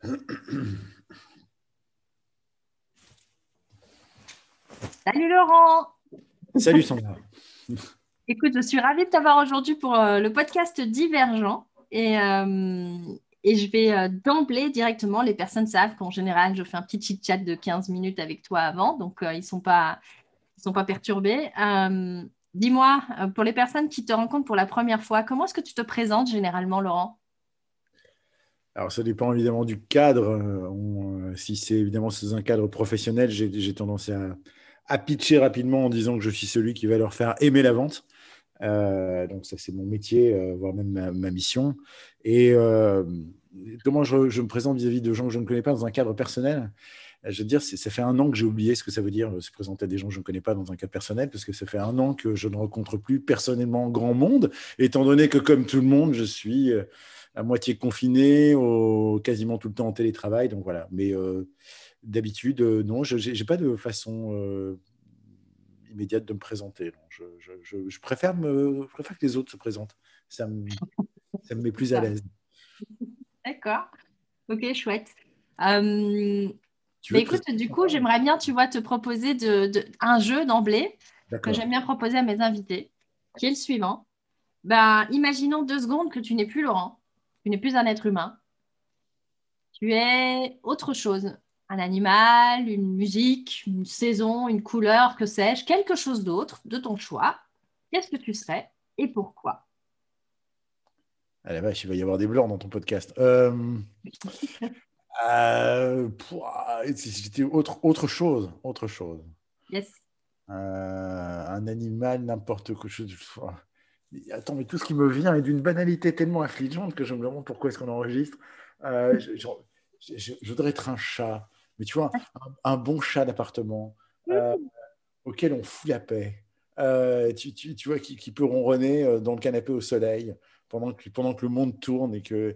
Salut Laurent. Salut Sandra. Écoute, je suis ravie de t'avoir aujourd'hui pour euh, le podcast Divergent. Et, euh, et je vais euh, d'emblée directement, les personnes savent qu'en général, je fais un petit chit-chat de 15 minutes avec toi avant, donc ils ne sont, pas, sont pas perturbés. Dis-moi, pour les personnes qui te rencontrent pour la première fois, comment est-ce que tu te présentes généralement, Laurent? Alors, ça dépend évidemment du cadre. si c'est évidemment sous un cadre professionnel, j'ai tendance à, à, pitcher rapidement en disant que je suis celui qui va leur faire aimer la vente. Euh, donc ça, c'est mon métier, euh, voire même ma, mission. Et euh, comment je, me présente vis-à-vis de gens que je ne connais pas dans un cadre personnel? Je veux dire, ça fait un an que j'ai oublié ce que ça veut dire se présenter à des gens que je ne connais pas dans un cadre personnel, parce que ça fait un an que je ne rencontre plus personnellement grand monde, étant donné que, comme tout le monde, je suis à moitié confiné, au, quasiment tout le temps en télétravail. Donc voilà. Mais d'habitude, non, je n'ai pas de façon immédiate de me présenter. Je, je, préfère me, je, préfère que les autres se présentent. Ça me, ça me met plus à l'aise. D'accord. Ok, chouette. Euh, écoute, du coup, j'aimerais bien, tu vois, te proposer de, un jeu d'emblée que j'aime bien proposer à mes invités, qui est le suivant. Ben, imaginons deux secondes que tu n'es plus Laurent, tu n'es plus un être humain. Tu es autre chose un animal, une musique, une saison, une couleur, que sais-je, quelque chose d'autre de ton choix, qu'est-ce que tu serais et pourquoi? Ah la vache, il va y avoir des blancs dans ton podcast. Euh, euh, c'était autre, autre chose, autre chose. Yes. Euh, un animal, n'importe quoi. Attends, mais tout ce qui me vient est d'une banalité tellement affligeante que je me demande pourquoi est-ce qu'on enregistre. je, voudrais être un chat mais tu vois, un, bon chat d'appartement euh, auquel on fout la paix, euh, tu, vois, qui, peut ronronner euh, dans le canapé au soleil pendant que, pendant que le monde tourne et que,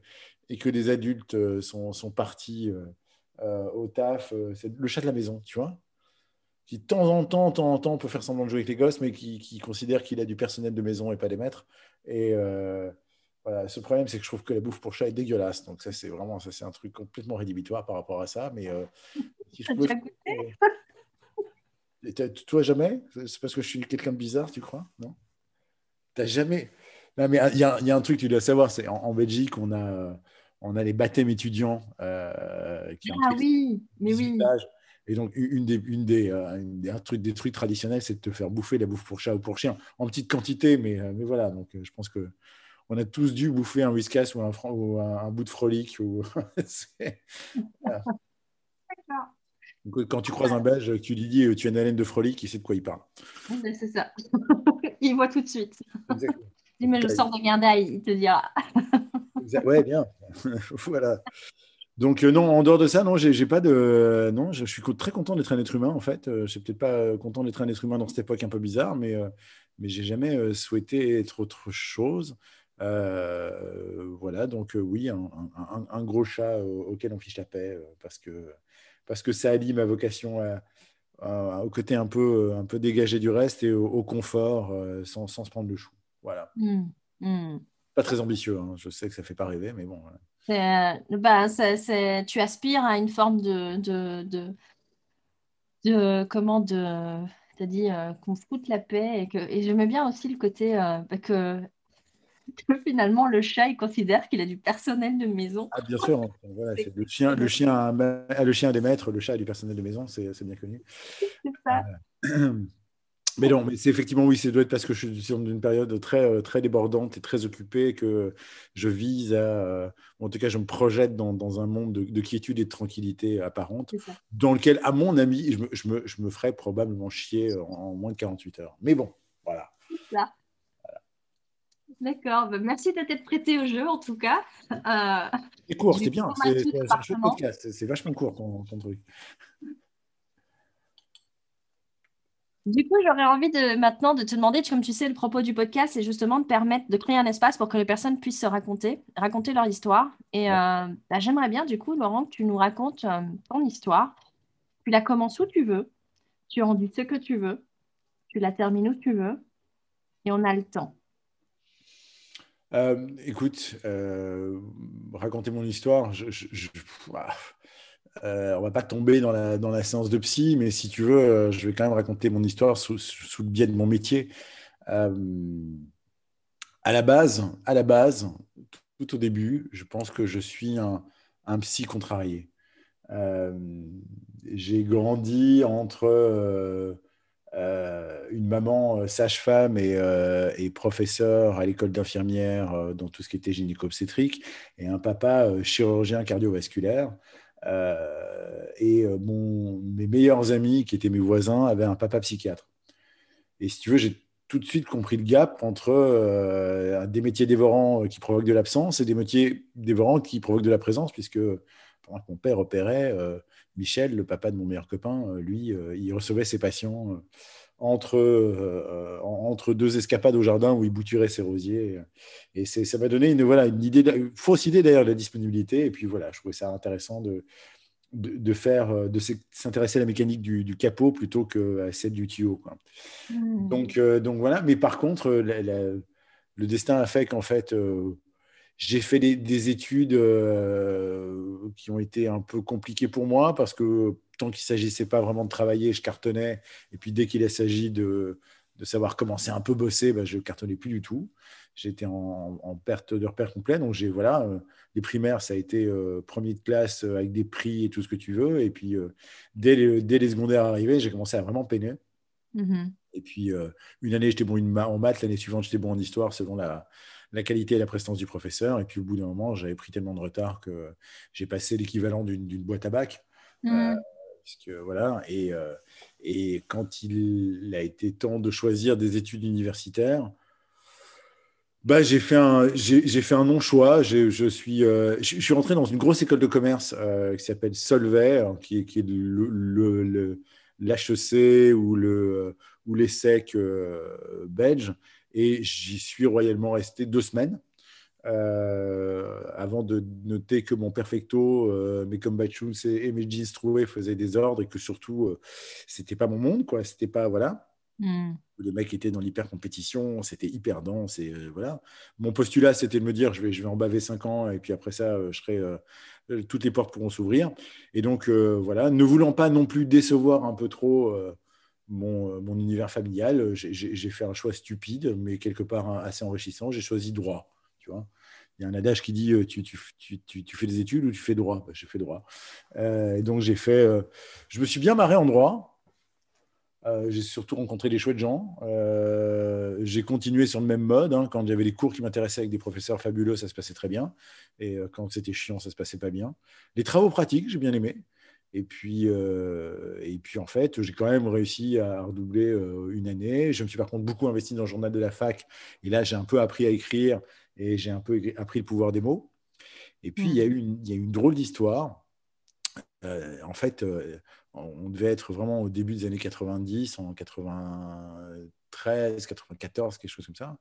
et que les adultes sont, sont partis au taf. c'est le chat de la maison, tu vois qui de temps en temps, temps en temps, peut faire semblant de jouer avec les gosses, mais qui, qui considère qu'il a du personnel de maison et pas des maîtres. Et, voilà, ce problème, c'est que je trouve que la bouffe pour chat est dégueulasse. Donc ça, c'est vraiment, ça, c'est un truc complètement rédhibitoire par rapport à ça. Mais euh, si je pouvais... toi jamais? C'est parce que je suis quelqu'un de bizarre, tu crois? Non? T'as jamais? Non, mais il y, a, y, a un truc, tu dois savoir, c'est en, Belgique, on a, on a les baptêmes étudiants. Euh, qui ah oui, mais oui. Et donc, une des, une des, euh, un truc, des trucs traditionnels, c'est de te faire bouffer la bouffe pour chat ou pour chien, en petite quantité, mais, mais voilà. Donc, je pense que on a tous dû bouffer un whiskas ou un, ou un, bout de frolic. Ou... Quand tu croises un Belge, tu lui dis tu as une haleine de frolic, il sait de quoi il parle. C'est ça. il voit tout de suite. Si mais je sors de il te dira. ouais, bien. voilà. Donc euh, non, en dehors de ça, non, j'ai pas de, non, je, suis très content d'être un être humain en fait. Euh, je suis peut-être pas content d'être un être humain dans cette époque un peu bizarre, mais euh, mais j'ai jamais souhaité être autre chose. Euh, voilà, donc euh, oui, un, gros chat auquel on fiche la paix parce, que, parce que ça allie ma vocation au côté un peu, un peu dégagé du reste et au, confort sans, sans, se prendre le chou. Voilà. Mmh, mmh. Pas très ambitieux, hein. je sais que ça fait pas rêver, mais bon. Bah, tu aspires à une forme de, de, de, comment de tu dit qu'on foute la paix et que et j'aimais bien aussi le côté bah, que finalement le chat il considère qu'il a du personnel de maison. Ah, bien sûr, voilà, le, chien, le, chien a, le chien a des maîtres, le chat a du personnel de maison, c'est bien connu. C'est ça. Euh, mais non, mais c'est effectivement oui, c'est doit être parce que je suis dans une période très, euh, très débordante et très occupée que je vise à, euh, en tout cas, je me projette dans, dans un monde de, quiétude et de tranquillité apparente, dans lequel, à mon avis, je me, je me, je me ferais probablement chier en, en, moins de 48 heures. Mais bon, voilà. D'accord, bah, merci d'être prêté au jeu en tout cas. Euh, c'est court, c'est bien, c'est vachement court ton, truc. Du coup, j'aurais envie de maintenant de te demander, comme tu sais, le propos du podcast, c'est justement de permettre de créer un espace pour que les personnes puissent se raconter, raconter leur histoire. Et euh, bah, j'aimerais bien, du coup, Laurent, que tu nous racontes euh, ton histoire. Tu la commences où tu veux, tu en dis ce que tu veux, tu la termines où tu veux, et on a le temps. écoute, raconter mon histoire, je, on va pas tomber dans la, dans la séance de psy, mais si tu veux, je vais quand même raconter mon histoire sous, sous le biais de mon métier. à la base, à la base, tout au début, je pense que je suis un, un psy contrarié. j'ai grandi entre euh, une maman euh, sage-femme et, euh, et, professeur à l'école d'infirmière dans tout ce qui était gynéco-obstétrique, et un papa chirurgien cardiovasculaire. Et mon, mes meilleurs amis, qui étaient mes voisins, avaient un papa psychiatre. Et si tu veux, j'ai tout de suite compris le gap entre des métiers dévorants qui provoquent de l'absence et des métiers dévorants qui provoquent de la présence, puisque pendant que mon père opérait, Michel, le papa de mon meilleur copain, euh, lui, euh, il recevait ses patients euh, entre, entre deux escapades au jardin où il bouturait ses rosiers. Et ça m'a donné une, voilà, une, idée, fausse idée d'ailleurs de la disponibilité. Et puis voilà, je trouvais ça intéressant de, de, faire, de s'intéresser à la mécanique du, capot plutôt qu'à celle du tuyau. Mmh. Donc, donc voilà, mais par contre, le destin a fait qu'en fait, j'ai fait des, études euh, qui ont été un peu compliquées pour moi parce que tant qu'il ne s'agissait pas vraiment de travailler, je cartonnais. Et puis dès qu'il s'agit de, de, savoir commencer un peu bosser, bah, je ne cartonnais plus du tout. J'étais en, perte de repère complet. Donc j'ai voilà, euh, les primaires, ça a été euh, premier de classe avec des prix et tout ce que tu veux. Et puis dès, les, dès, les, secondaires arrivés, j'ai commencé à vraiment peiner. Mmh et puis une année, j'étais bon en maths, l'année suivante, j'étais bon en histoire selon la, la qualité et la prestance du professeur. Et puis au bout d'un moment, j'avais pris tellement de retard que j'ai passé l'équivalent d'une boîte à bac. Euh, mmh. voilà, et, euh, et, quand il a été temps de choisir des études universitaires, bah, j'ai fait un, j'ai fait un non-choix. Je suis, euh, je suis rentré dans une grosse école de commerce qui s'appelle Solvay, hein, qui, est le, l'HEC ou le ou l'ESSEC belge. Et j'y suis royalement resté deux semaines. Euh, avant de noter que mon perfecto, euh, mes combats et, et, mes jeans troués faisaient des ordres et que surtout, euh, c'était pas mon monde, quoi. C'était pas, voilà. Hmm. Les mecs étaient dans l'hyper compétition, c'était hyper dense et voilà. Mon postulat, c'était de me dire, je vais, je vais en baver cinq ans et puis après ça, je serai, toutes les portes pourront s'ouvrir. Et donc, voilà, ne voulant pas non plus décevoir un peu trop mon, mon univers familial, j'ai fait un choix stupide, mais quelque part hein, assez enrichissant. J'ai choisi droit. Il y a un adage qui dit euh, tu, tu, tu, tu fais des études ou tu fais droit? Bah, J'ai fait droit. et donc, j'ai fait. je me suis bien marré en droit. j'ai surtout rencontré des chouettes gens. j'ai continué sur le même mode. Hein. Quand j'avais des cours qui m'intéressaient avec des professeurs fabuleux, ça se passait très bien. Et quand c'était chiant, ça se passait pas bien. Les travaux pratiques, j'ai bien aimé. Et puis, euh, et puis en fait, j'ai quand même réussi à redoubler euh, une année. Je me suis par contre beaucoup investi dans le journal de la fac. Et là, j'ai un peu appris à écrire et j'ai un peu appris le pouvoir des mots. Et puis, il, y a mmh. eu une, il y a une drôle d'histoire. Euh, en fait, on devait être vraiment au début des années 90, en 93, 94, quelque chose comme ça.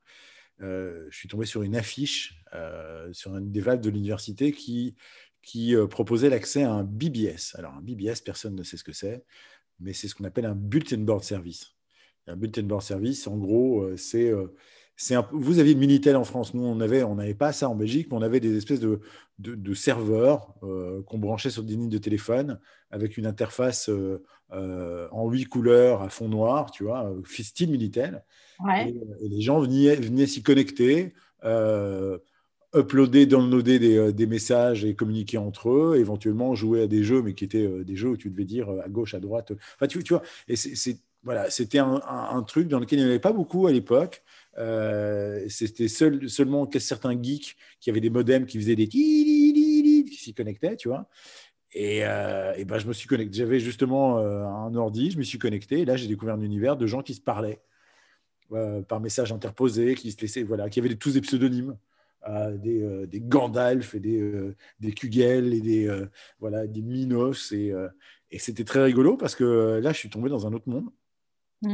je suis tombé sur une affiche sur un des valves de l'université qui, qui euh, proposait l'accès à un BBS. Alors, un BBS, personne ne sait ce que c'est, mais c'est ce qu'on appelle un Bulletin Board Service. Un Bulletin Board Service, en gros, euh, c'est. Euh, un, vous aviez le Minitel en France, nous on n'avait on pas ça en Belgique, mais on avait des espèces de, de, serveurs qu'on branchait sur des lignes de téléphone avec une interface en huit couleurs à fond noir, tu vois, style Minitel. Et, les gens venaient, venaient s'y connecter uploader, downloader des, euh, des, messages et communiquer entre eux, éventuellement jouer à des jeux, mais qui étaient euh, des jeux où tu devais dire euh, à gauche, à droite. Enfin, tu, tu vois, et c'est, voilà, c'était un, un, truc dans lequel il n'y en avait pas beaucoup à l'époque. C'était seul, seulement certains geeks qui avaient des modems qui faisaient des qui s'y connectaient, tu vois. Et, et ben, je me suis connecté. J'avais justement un ordi, je me suis connecté. Et là, j'ai découvert un univers de gens qui se parlaient par message interposé, qui se laissaient, voilà, qui avaient tous des pseudonymes des, euh, des, Gandalf et des, euh, des Kugel et des, euh, voilà, des Minos. Et, et c'était très rigolo parce que là, je suis tombé dans un autre monde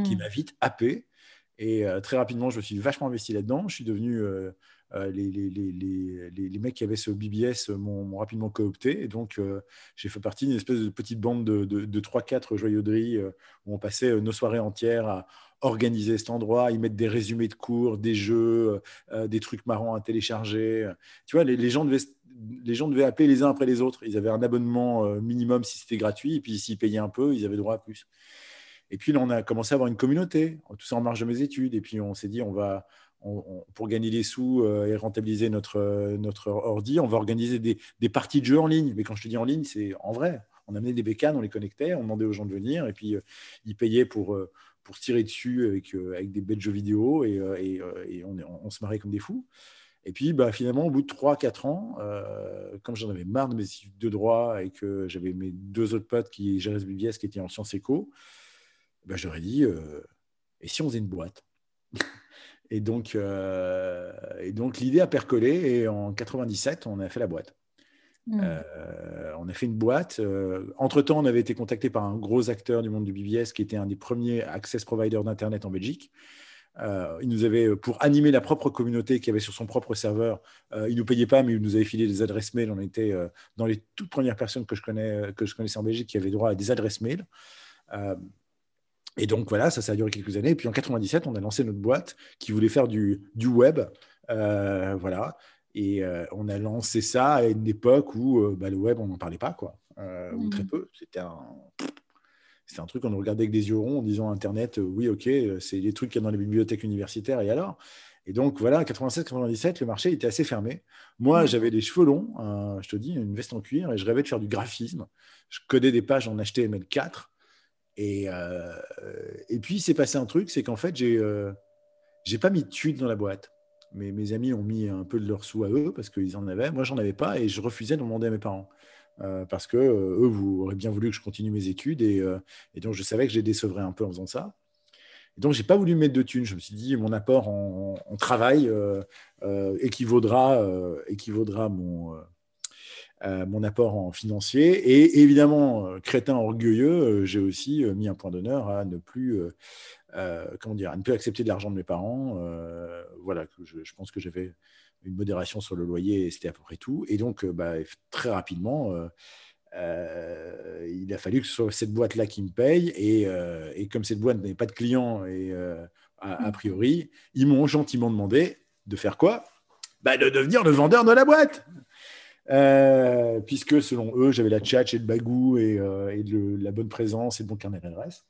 qui hmm. m'a vite happé. Et très rapidement, je me suis vachement investi là-dedans. Je suis devenu les, les, mecs qui avaient ce BBS m'ont rapidement coopté. Et donc, j'ai fait partie d'une espèce de petite bande de, de, 3-4 joyauderies où on passait nos soirées entières à organiser cet endroit, y mettre des résumés de cours, des jeux, des trucs marrants à télécharger. Tu vois, les gens devaient appeler les uns après les autres. Ils avaient un abonnement minimum si c'était gratuit, et puis s'ils payaient un peu, ils avaient droit à plus. Et puis on a commencé à avoir une communauté, tout ça en marge de mes études. Et puis on s'est dit, on va, pour gagner des sous euh, et rentabiliser notre, euh, notre ordi, on va organiser des, parties de jeux en ligne. Mais quand je te dis en ligne, c'est en vrai. On amenait des bécanes, on les connectait, on demandait aux gens de venir, et puis euh, ils payaient pour, pour se tirer dessus avec, des bêtes jeux vidéo, et, on, se marrait comme des fous. Et puis, bah, finalement, au bout de 3-4 ans, comme j'en avais marre de mes études de droit et que j'avais mes deux autres potes qui géraient ce BBS qui étaient en sciences éco, ben, j'aurais dit, euh, et si on faisait une boîte Et donc, euh, donc l'idée a percolé et en 97, on a fait la boîte. Hmm. Euh, on a fait une boîte. Entre-temps, on avait été contacté par un gros acteur du monde du BBS qui était un des premiers access providers d'Internet en Belgique. il nous avait, pour animer la propre communauté qu'il avait sur son propre serveur, il ne nous payait pas, mais il nous avait filé des adresses mail. On était dans les toutes premières personnes que je, connais, que je connaissais en Belgique qui avaient droit à des adresses mail. Et donc voilà, ça, ça a duré quelques années. Et puis en 97, on a lancé notre boîte qui voulait faire du, du web. Euh, voilà. Et euh, on a lancé ça à une époque où euh, bah, le web, on n'en parlait pas, quoi. Ou très mmh. peu. C'était un, un truc qu'on regardait avec des yeux ronds en disant Internet, oui, ok, c'est des trucs qu'il y a dans les bibliothèques universitaires. Et alors? Et donc voilà, 97-97, le marché était assez fermé. Moi, mmh. j'avais des cheveux longs, je te dis, une veste en cuir, et je rêvais de faire du graphisme. Je codais des pages en HTML4. Et, euh, et puis, il s'est passé un truc, c'est qu'en fait, j'ai euh, j'ai pas mis de thunes dans la boîte. Mais mes amis ont mis un peu de leurs sous à eux parce qu'ils en avaient. Moi, j'en avais pas et je refusais de demander à mes parents. Euh, parce que eux, vous auraient bien voulu que je continue mes études et, donc je savais que les décevrais un peu en faisant ça. Et donc, j'ai pas voulu mettre de thunes. Je me suis dit, mon apport en, en travail équivaudra, équivaudra mon, euh, mon apport en financier. Et évidemment, euh, crétin orgueilleux, euh, j'ai aussi mis un point d'honneur à ne plus, comment dire, à ne plus accepter de l'argent de mes parents. voilà, je, pense que j'avais une modération sur le loyer et c'était à peu près tout. Et donc, bah, très rapidement, il a fallu que ce soit cette boîte-là qui me paye. Et, et comme cette boîte n'avait pas de clients, et, a, a, priori, ils m'ont gentiment demandé de faire quoi? Bah, De devenir le vendeur de la boîte. Euh, puisque selon eux, j'avais la tchatch et le bagou et, euh, la bonne présence et le bon carnet d'adresse.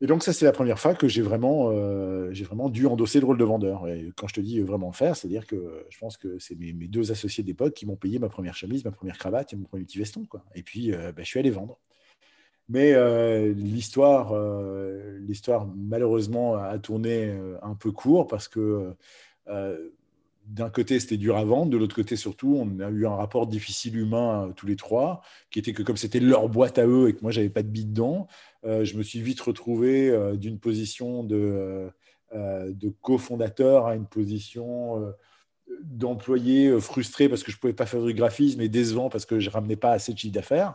Et donc, ça, c'est la première fois que j'ai vraiment, euh, j'ai vraiment dû endosser le rôle de vendeur. Et quand je te dis vraiment faire, c'est-à-dire que je pense que c'est mes, deux associés d'époque qui m'ont payé ma première chemise, ma première cravate et mon premier petit veston. Et puis, bah, je suis allé vendre. Mais l'histoire, malheureusement, a tourné un peu court parce que d'un côté, c'était dur à vendre, de l'autre côté, surtout, on a eu un rapport difficile humain euh, tous les trois, qui était que comme c'était leur boîte à eux et que moi, j'avais pas de bille dedans, euh, je me suis vite retrouvé euh, d'une position de, cofondateur à une position d'employé frustré parce que je ne pouvais pas faire du graphisme et décevant parce que je ramenais pas assez de chiffre d'affaires.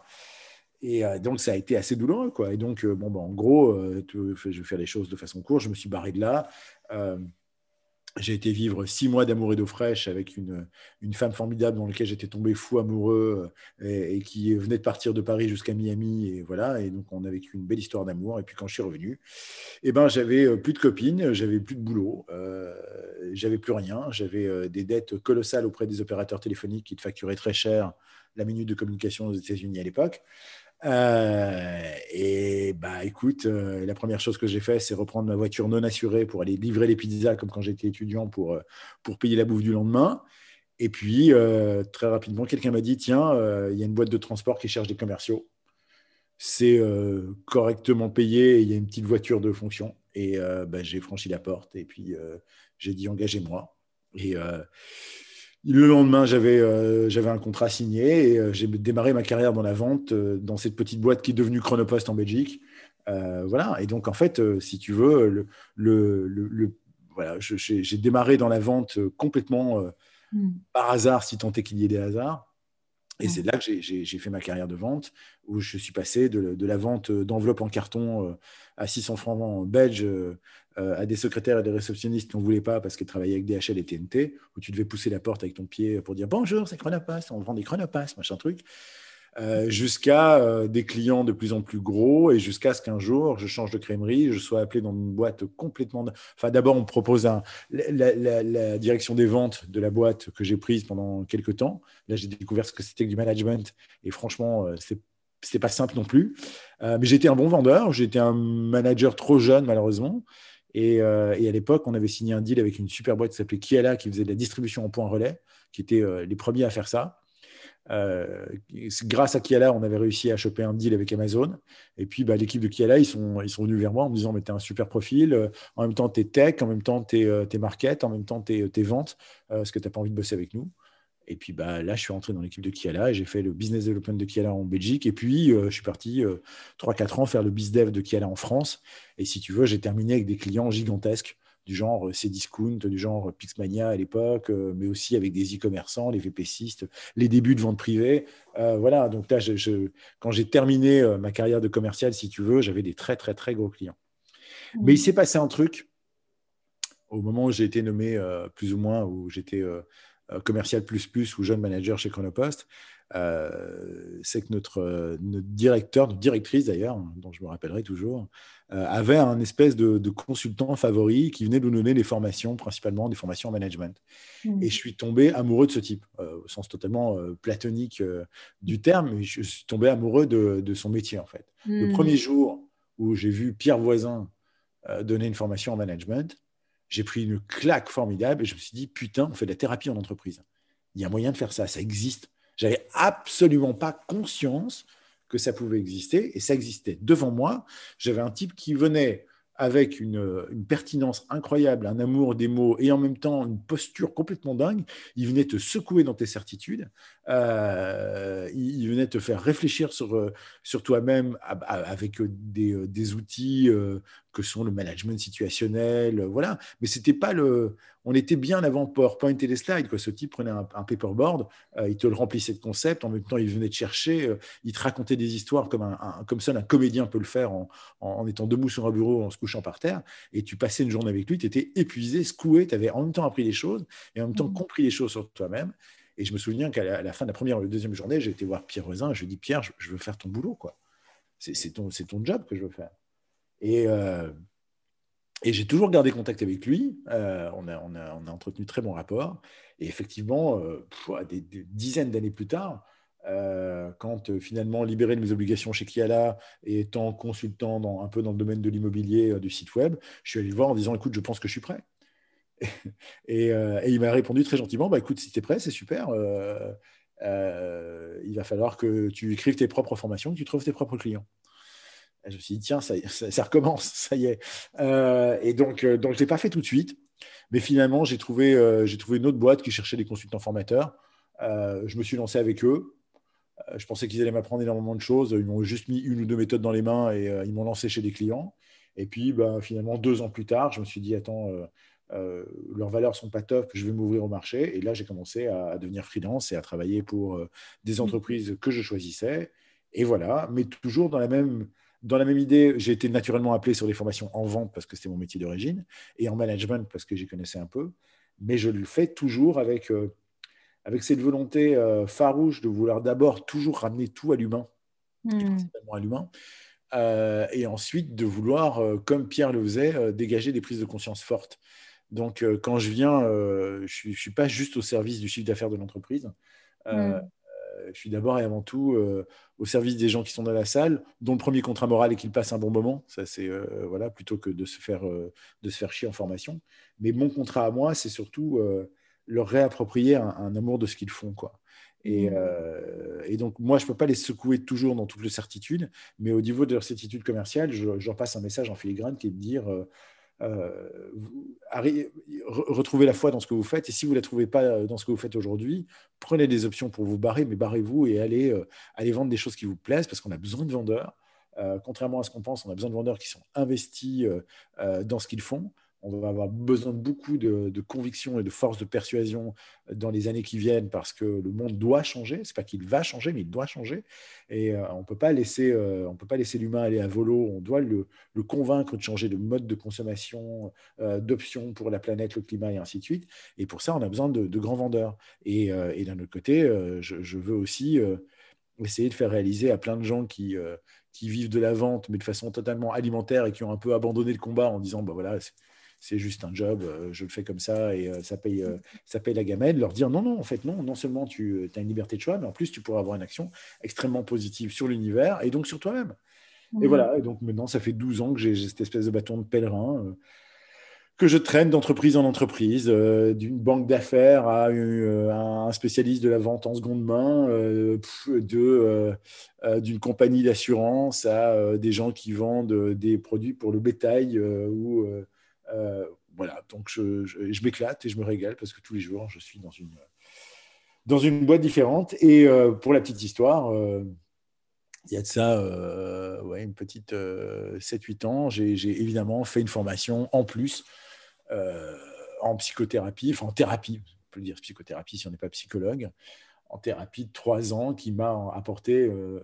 Et donc, ça a été assez douloureux. Quoi. Et donc, bon, ben, en gros, je vais faire les choses de façon courte, je me suis barré de là. J'ai été vivre six mois d'amour et d'eau fraîche avec une, femme formidable dans laquelle j'étais tombé fou amoureux euh, et, qui venait de partir de Paris jusqu'à Miami. Et voilà. Et donc, on a vécu une belle histoire d'amour. Et puis, quand je suis revenu, eh ben, j'avais euh, plus de copines, j'avais plus de boulot, euh, j'avais plus rien. J'avais des dettes colossales auprès des opérateurs téléphoniques qui te facturaient très cher la minute de communication aux États-Unis à l'époque. Euh, et bah écoute, euh, la première chose que j'ai fait, c'est reprendre ma voiture non assurée pour aller livrer les pizzas comme quand j'étais étudiant pour, euh, pour payer la bouffe du lendemain. Et puis, très rapidement, quelqu'un m'a dit, tiens, il y a une boîte de transport qui cherche des commerciaux. C'est correctement payé, il y a une petite voiture de fonction. Et bah, j'ai franchi la porte et puis j'ai dit, engagez-moi. Le lendemain, j'avais euh, j'avais un contrat signé et euh, j'ai démarré ma carrière dans la vente euh, dans cette petite boîte qui est devenue Chronopost en Belgique. voilà. Et donc, en fait, si tu veux, le, le, le, voilà, j'ai démarré dans la vente complètement hmm. par hasard, si tant est qu'il y ait des hasards. Et c'est là que j'ai fait ma carrière de vente, où je suis passé de, la vente d'enveloppes en carton à 600 francs belges euh, à des secrétaires et des réceptionnistes qui n'en voulaient pas parce qu'ils travaillaient avec DHL et TNT, où tu devais pousser la porte avec ton pied pour dire bonjour, c'est Chronopass, on vend des Chronopass, machin truc. Euh, jusqu'à euh, des clients de plus en plus gros et jusqu'à ce qu'un jour, je change de crèmerie, je sois appelé dans une boîte complètement. Enfin, d'abord, on me propose un, la, direction des ventes de la boîte que j'ai prise pendant quelques temps. Là, j'ai découvert ce que c'était que du management et franchement, euh, c'est c'était pas simple non plus. mais j'étais un bon vendeur, j'étais un manager trop jeune malheureusement. Et, et à l'époque, on avait signé un deal avec une super boîte qui s'appelait Kiala, qui faisait de la distribution en point relais, qui était les premiers à faire ça. Euh, grâce à Kiala, on avait réussi à choper un deal avec Amazon. Et puis, bah, l'équipe de Kiala, ils sont, ils sont venus vers moi en me disant Mais tu as un super profil. Euh, en même temps, tu es tech, en même temps, tu es, euh, market, en même temps, tu es, vente. Est-ce que tu n'as pas envie de bosser avec nous? Et puis bah, là, je suis rentré dans l'équipe de Kiala et j'ai fait le business development de Kiala en Belgique. Et puis, je suis parti 3-4 ans faire le business dev de Kiala en France. Et si tu veux, j'ai terminé avec des clients gigantesques du genre euh, Cdiscount, du genre Pixmania à l'époque, euh, mais aussi avec des e-commerçants, les VPCistes, les débuts de vente privée. Euh, voilà, donc là, je, quand j'ai terminé ma carrière de commercial, si tu veux, j'avais des très, très, très gros clients. Mmh. Mais il s'est passé un truc au moment où j'ai été nommé plus ou moins, où j'étais commercial plus plus ou jeune manager chez Chronopost. c'est que notre, notre, directeur, notre directrice d'ailleurs, dont je me rappellerai toujours, euh, avait un espèce de, consultant favori qui venait nous donner des formations, principalement des formations en management. Mmh. Et je suis tombé amoureux de ce type, euh, au sens totalement euh, platonique du terme, mais je suis tombé amoureux de, son métier en fait. Le mmh. premier jour où j'ai vu Pierre Voisin donner une formation en management, j'ai pris une claque formidable et je me suis dit, putain, on fait de la thérapie en entreprise. Il y a moyen de faire ça, ça existe. J'avais absolument pas conscience que ça pouvait exister, et ça existait. Devant moi, j'avais un type qui venait avec une, pertinence incroyable, un amour des mots et en même temps une posture complètement dingue. Il venait te secouer dans tes certitudes, euh, il, venait te faire réfléchir sur, sur toi-même avec des, des outils euh, que sont le management situationnel, voilà. Mais c'était pas le, on était bien avant PowerPoint et les slides. Quoi. Ce type prenait un, paperboard, euh, il te le remplissait de concepts, en même temps il venait te chercher, euh, il te racontait des histoires comme un, comme seul un comédien peut le faire en, en, étant debout sur un bureau, en se couchant par terre. Et tu passais une journée avec lui, tu étais épuisé, secoué, tu avais en même temps appris des choses et en même temps mmh. compris des choses sur toi-même. Et je me souviens qu'à la, fin de la première ou la deuxième journée, j'ai été voir Pierre Rosin, je lui ai dit Pierre, je, veux faire ton boulot, quoi. C'est ton, ton job que je veux faire. Et, euh, et j'ai toujours gardé contact avec lui. Euh, on, a, on, a, entretenu très bon rapport. Et effectivement, euh, des, dizaines d'années plus tard, quand finalement libéré de mes obligations chez Kiala et étant consultant dans, un peu dans le domaine de l'immobilier du site web, je suis allé le voir en disant écoute, je pense que je suis prêt. et, et, il m'a répondu très gentiment bah, écoute, si tu es prêt, c'est super. il va falloir que tu écrives tes propres formations, que tu trouves tes propres clients je me suis dit, tiens, ça, ça, recommence, ça y est. Euh, et donc, euh, donc je ne l'ai pas fait tout de suite. Mais finalement, j'ai trouvé, euh, j'ai trouvé une autre boîte qui cherchait des consultants formateurs. je me suis lancé avec eux. je pensais qu'ils allaient m'apprendre énormément de choses. Ils m'ont juste mis une ou deux méthodes dans les mains et ils m'ont lancé chez des clients. Et puis, bah, finalement, deux ans plus tard, je me suis dit, attends, leurs valeurs sont pas top, je vais m'ouvrir au marché. Et là, j'ai commencé à, à, devenir freelance et à travailler pour des mmh. entreprises que je choisissais. Et voilà, mais toujours dans la même dans la même idée, j'ai été naturellement appelé sur des formations en vente parce que c'était mon métier d'origine et en management parce que j'y connaissais un peu. Mais je le fais toujours avec, euh, avec cette volonté euh, farouche de vouloir d'abord toujours ramener tout à l'humain, hmm. principalement à l'humain, euh, et ensuite de vouloir, comme Pierre le faisait, dégager des prises de conscience fortes. Donc, quand je viens, je ne suis, pas juste au service du chiffre d'affaires de l'entreprise. Hmm je suis d'abord et avant tout euh, au service des gens qui sont dans la salle, dont le premier contrat moral est qu'ils passent un bon moment. Ça, c'est euh, voilà, plutôt que de se faire euh, de se faire chier en formation. Mais mon contrat à moi, c'est surtout leur réapproprier un, amour de ce qu'ils font, quoi. Et, mmh. et, donc, moi, je ne peux pas les secouer toujours dans toutes les certitudes, mais au niveau de leur certitude commerciale, je, je, leur passe un message en filigrane qui est de dire euh, retrouvez la foi dans ce que vous faites. Et si vous ne la trouvez pas euh, dans ce que vous faites aujourd'hui, prenez des options pour vous barrer, mais barrez-vous et allez, euh, allez vendre des choses qui vous plaisent parce qu'on a besoin de vendeurs. contrairement à ce qu'on pense, on a besoin de vendeurs qui sont investis dans ce qu'ils font. On va avoir besoin de beaucoup de, conviction et de force de persuasion dans les années qui viennent parce que le monde doit changer. C'est pas qu'il va changer, mais il doit changer. Et euh, on peut pas laisser, euh, on peut pas laisser l'humain aller à volo. On doit le, convaincre de changer de mode de consommation, euh, d'options pour la planète, le climat et ainsi de suite. Et pour ça, on a besoin de, grands vendeurs. Et, d'un autre côté, je, veux aussi essayer de faire réaliser à plein de gens qui qui vivent de la vente, mais de façon totalement alimentaire et qui ont un peu abandonné le combat en disant bah voilà, c'est juste un job, euh, je le fais comme ça et euh, ça, paye, euh, ça paye la gamelle, leur dire non, non, en fait, non, non seulement tu as une liberté de choix, mais en plus, tu pourras avoir une action extrêmement positive sur l'univers et donc sur toi-même. Et voilà, et donc maintenant, ça fait 12 ans que j'ai cette espèce de bâton de pèlerin que je traîne d'entreprise en entreprise, euh, d'une banque d'affaires à, euh, un spécialiste de la vente en seconde main, d'une compagnie d'assurance à des gens qui vendent des produits pour le bétail. ou, voilà, donc je, m'éclate et je me régale parce que tous les jours, je suis dans une, dans une boîte différente. Et pour la petite histoire, il y a de ça ouais, une petite 7-8 ans, j'ai évidemment fait une formation en plus euh, en psychothérapie, enfin en thérapie, on peut dire psychothérapie si on n'est pas psychologue, en thérapie de trois ans qui m'a apporté euh,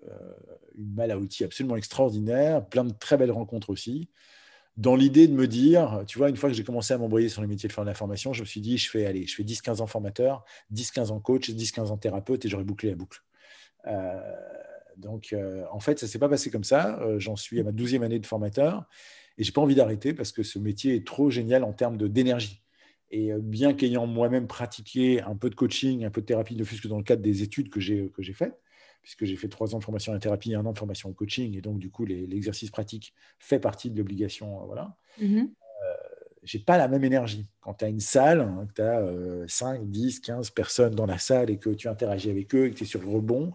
une malle à outils absolument extraordinaire, plein de très belles rencontres aussi. Dans l'idée de me dire, tu vois, une fois que j'ai commencé à m'embrouiller sur les métiers de la formation, je me suis dit, je fais, allez, je fais 10-15 ans formateur, 10-15 ans coach, 10-15 ans thérapeute et j'aurais bouclé la boucle. Euh, donc, en fait, ça ne s'est pas passé comme ça. J'en suis à ma 12e année de formateur. Et j'ai pas envie d'arrêter parce que ce métier est trop génial en termes d'énergie. Et euh, bien qu'ayant moi-même pratiqué un peu de coaching, un peu de thérapie, ne fût-ce que dans le cadre des études que j'ai faites, puisque j'ai fait trois ans de formation en thérapie et un an de formation en coaching, et donc du coup l'exercice pratique fait partie de l'obligation, euh, voilà. Euh, j'ai pas la même énergie. Quand tu as une salle, hein, que tu as 5, 10, 15 personnes dans la salle et que tu interagis avec eux et que tu es sur le rebond,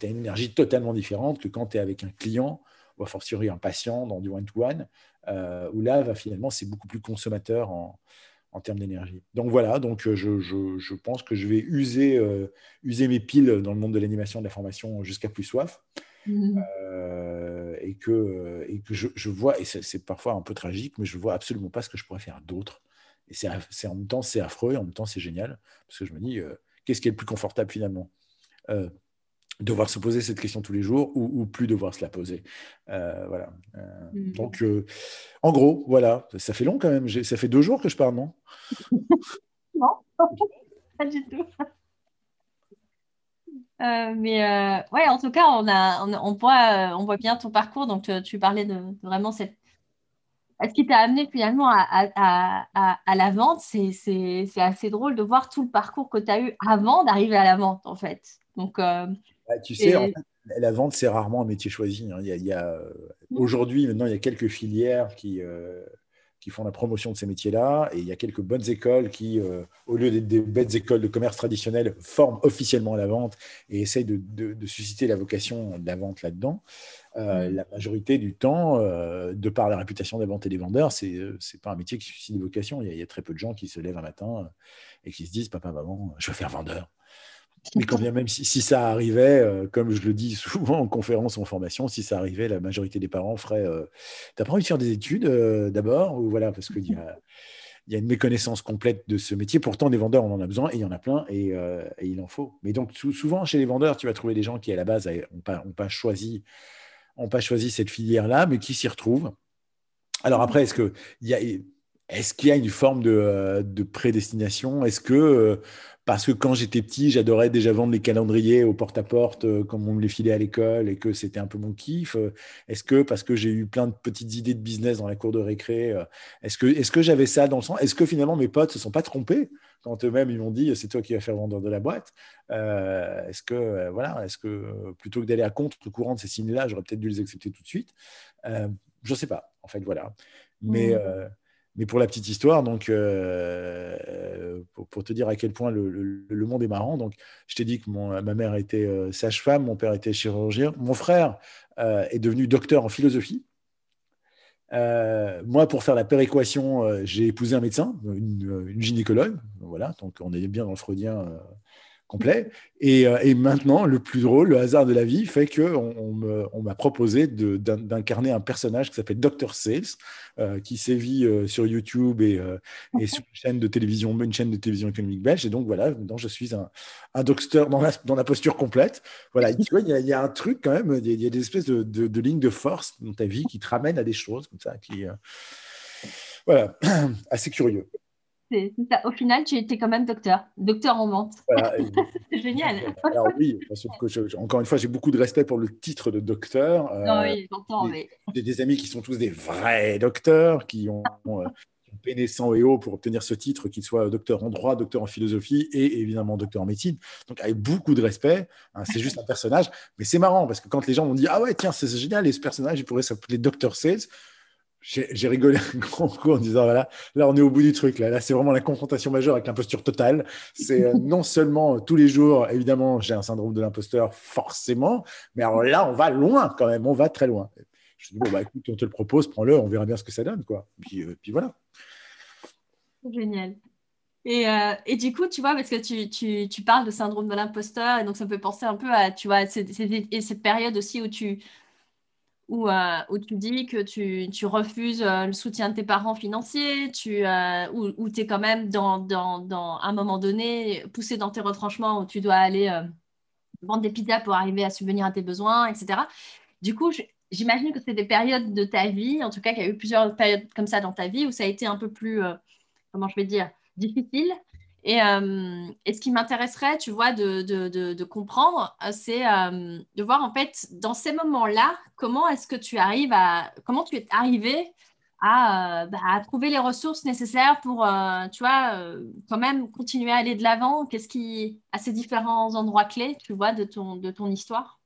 tu as une énergie totalement différente que quand tu es avec un client ou a fortiori un patient dans du one-to-one, euh, où là, va, finalement, c'est beaucoup plus consommateur en, en termes d'énergie. Donc voilà, donc euh, je, je, je, pense que je vais user, euh, user mes piles dans le monde de l'animation, de la formation jusqu'à plus soif. Mmh. et que, et que je, je vois, et c'est parfois un peu tragique, mais je vois absolument pas ce que je pourrais faire d'autre. Et c'est en même temps, c'est affreux, et en même temps, c'est génial, parce que je me dis, qu'est-ce qui est le plus confortable finalement? Devoir se poser cette question tous les jours ou, plus devoir se la poser. Euh, voilà. Euh, mm. Donc, euh, en gros, voilà, ça fait long quand même. Ça fait deux jours que je parle, non? Non, pas du tout. mais ouais, en tout cas, on, a, on, voit, on voit bien ton parcours. Donc, tu, parlais de, vraiment cette. Ce qui t'a amené finalement à, à, à la vente, c'est assez drôle de voir tout le parcours que tu as eu avant d'arriver à la vente, en fait. Donc, bah, tu sais, la vente, c'est rarement un métier choisi. Hein. Il y a, euh. Aujourd'hui, maintenant, il y a quelques filières qui, euh, qui font la promotion de ces métiers-là. Et il y a quelques bonnes écoles qui, euh, au lieu d'être des bêtes écoles de commerce traditionnelles, forment officiellement la vente et essayent de, de, susciter la vocation de la vente là-dedans. Mmh. La majorité du temps, de par la réputation des ventes et des vendeurs, ce n'est pas un métier qui suscite des vocations. Il y, a, il y, a, très peu de gens qui se lèvent un matin et qui se disent Papa, maman, je veux faire vendeur. Mais quand bien même si, ça arrivait, euh, comme je le dis souvent en conférence ou en formation, si ça arrivait, la majorité des parents ferait euh, T'as pas envie de faire des études euh, d'abord? Ou voilà, Parce qu'il y a, y a une méconnaissance complète de ce métier. Pourtant, des vendeurs, on en a besoin et il y en a plein et, il en faut. Mais donc, souvent, chez les vendeurs, tu vas trouver des gens qui, à la base, n'ont pas, ont pas, choisi, ont pas choisi cette filière-là, mais qui s'y retrouvent. Alors après, est-ce qu'il y a. Est-ce qu'il y a une forme de, de prédestination? Est-ce que parce que quand j'étais petit, j'adorais déjà vendre les calendriers au porte-à-porte euh, comme on me les filait à l'école et que c'était un peu mon kiff euh, Est-ce que parce que j'ai eu plein de petites idées de business dans la cour de récré, euh, est-ce que, est que j'avais ça dans le sang Est-ce que finalement mes potes se sont pas trompés quand eux-mêmes ils m'ont dit c'est toi qui vas faire vendeur de la boîte? Est-ce que voilà, est-ce que plutôt que d'aller à contre-courant de ces signes-là, j'aurais peut-être dû les accepter tout de suite? Je ne sais pas. En fait, voilà. Mais mmh. Mais pour la petite histoire, donc, euh, pour, te dire à quel point le, monde est marrant, donc, je t'ai dit que ma mère était euh, sage-femme, mon père était chirurgien, mon frère euh, est devenu docteur en philosophie. moi, pour faire la péréquation, j'ai épousé un médecin, une, gynécologue. Voilà, donc on est bien dans le freudien complet. Et, euh, et, maintenant, le plus drôle, le hasard de la vie fait qu'on on, m'a proposé d'incarner un personnage qui s'appelle Dr. Sales, euh, qui sévit euh, sur YouTube et, et, sur une chaîne de télévision, une chaîne de télévision économique belge. Et donc voilà, maintenant je suis un, un docteur dans la, dans la, posture complète. Voilà, tu vois, il y, a, il y, a un truc quand même, il y a, des espèces de, de, de lignes de force dans ta vie qui te ramènent à des choses comme ça, qui, voilà, assez curieux. Au final, tu étais quand même docteur, docteur en vente. c'est génial. Alors oui, encore une fois, j'ai beaucoup de respect pour le titre de docteur. Euh, oui, j'entends. J'ai des amis qui sont tous des vrais docteurs, qui ont, euh, peiné sang et eau pour obtenir ce titre, qu'ils soient docteur en droit, docteur en philosophie et évidemment docteur en médecine. Donc avec beaucoup de respect, hein, c'est juste un personnage. Mais c'est marrant parce que quand les gens m'ont dit Ah ouais, tiens, c'est génial, et ce personnage, il pourrait s'appeler Dr. Sales j'ai rigolé un grand coup en disant voilà, là on est au bout du truc. Là, c'est vraiment la confrontation majeure avec l'imposture totale. C'est euh, non seulement euh, tous les jours, évidemment, j'ai un syndrome de l'imposteur, forcément, mais alors là, on va loin quand même, on va très loin. Je dis bon, bah écoute, on te le propose, prends-le, on verra bien ce que ça donne. Quoi. Puis, euh, puis voilà. Génial. Et, et, du coup, tu vois, parce que tu, tu, tu parles de syndrome de l'imposteur, et donc ça me fait penser un peu à, tu vois, cette, cette période aussi où tu, euh, où, tu dis que tu, tu refuses euh, le soutien de tes parents financiers, tu, euh, où, tu es quand même dans, dans, dans, un moment donné poussé dans tes retranchements où tu dois aller vendre des pizzas pour arriver à subvenir à tes besoins, etc. Du coup, j'imagine que c'est des périodes de ta vie, en tout cas qu'il y a eu plusieurs périodes comme ça dans ta vie où ça a été un peu plus, comment je vais dire, difficile. Euh, et, ce qui m'intéresserait, tu vois, de, comprendre, euh, c'est euh, de voir en fait dans ces moments-là, comment est-ce que tu arrives à, comment tu es arrivé à, bah, trouver les ressources nécessaires pour, tu vois, quand même continuer à aller de l'avant? Qu'est-ce qui, à ces différents endroits clés, tu vois, de ton, de ton histoire?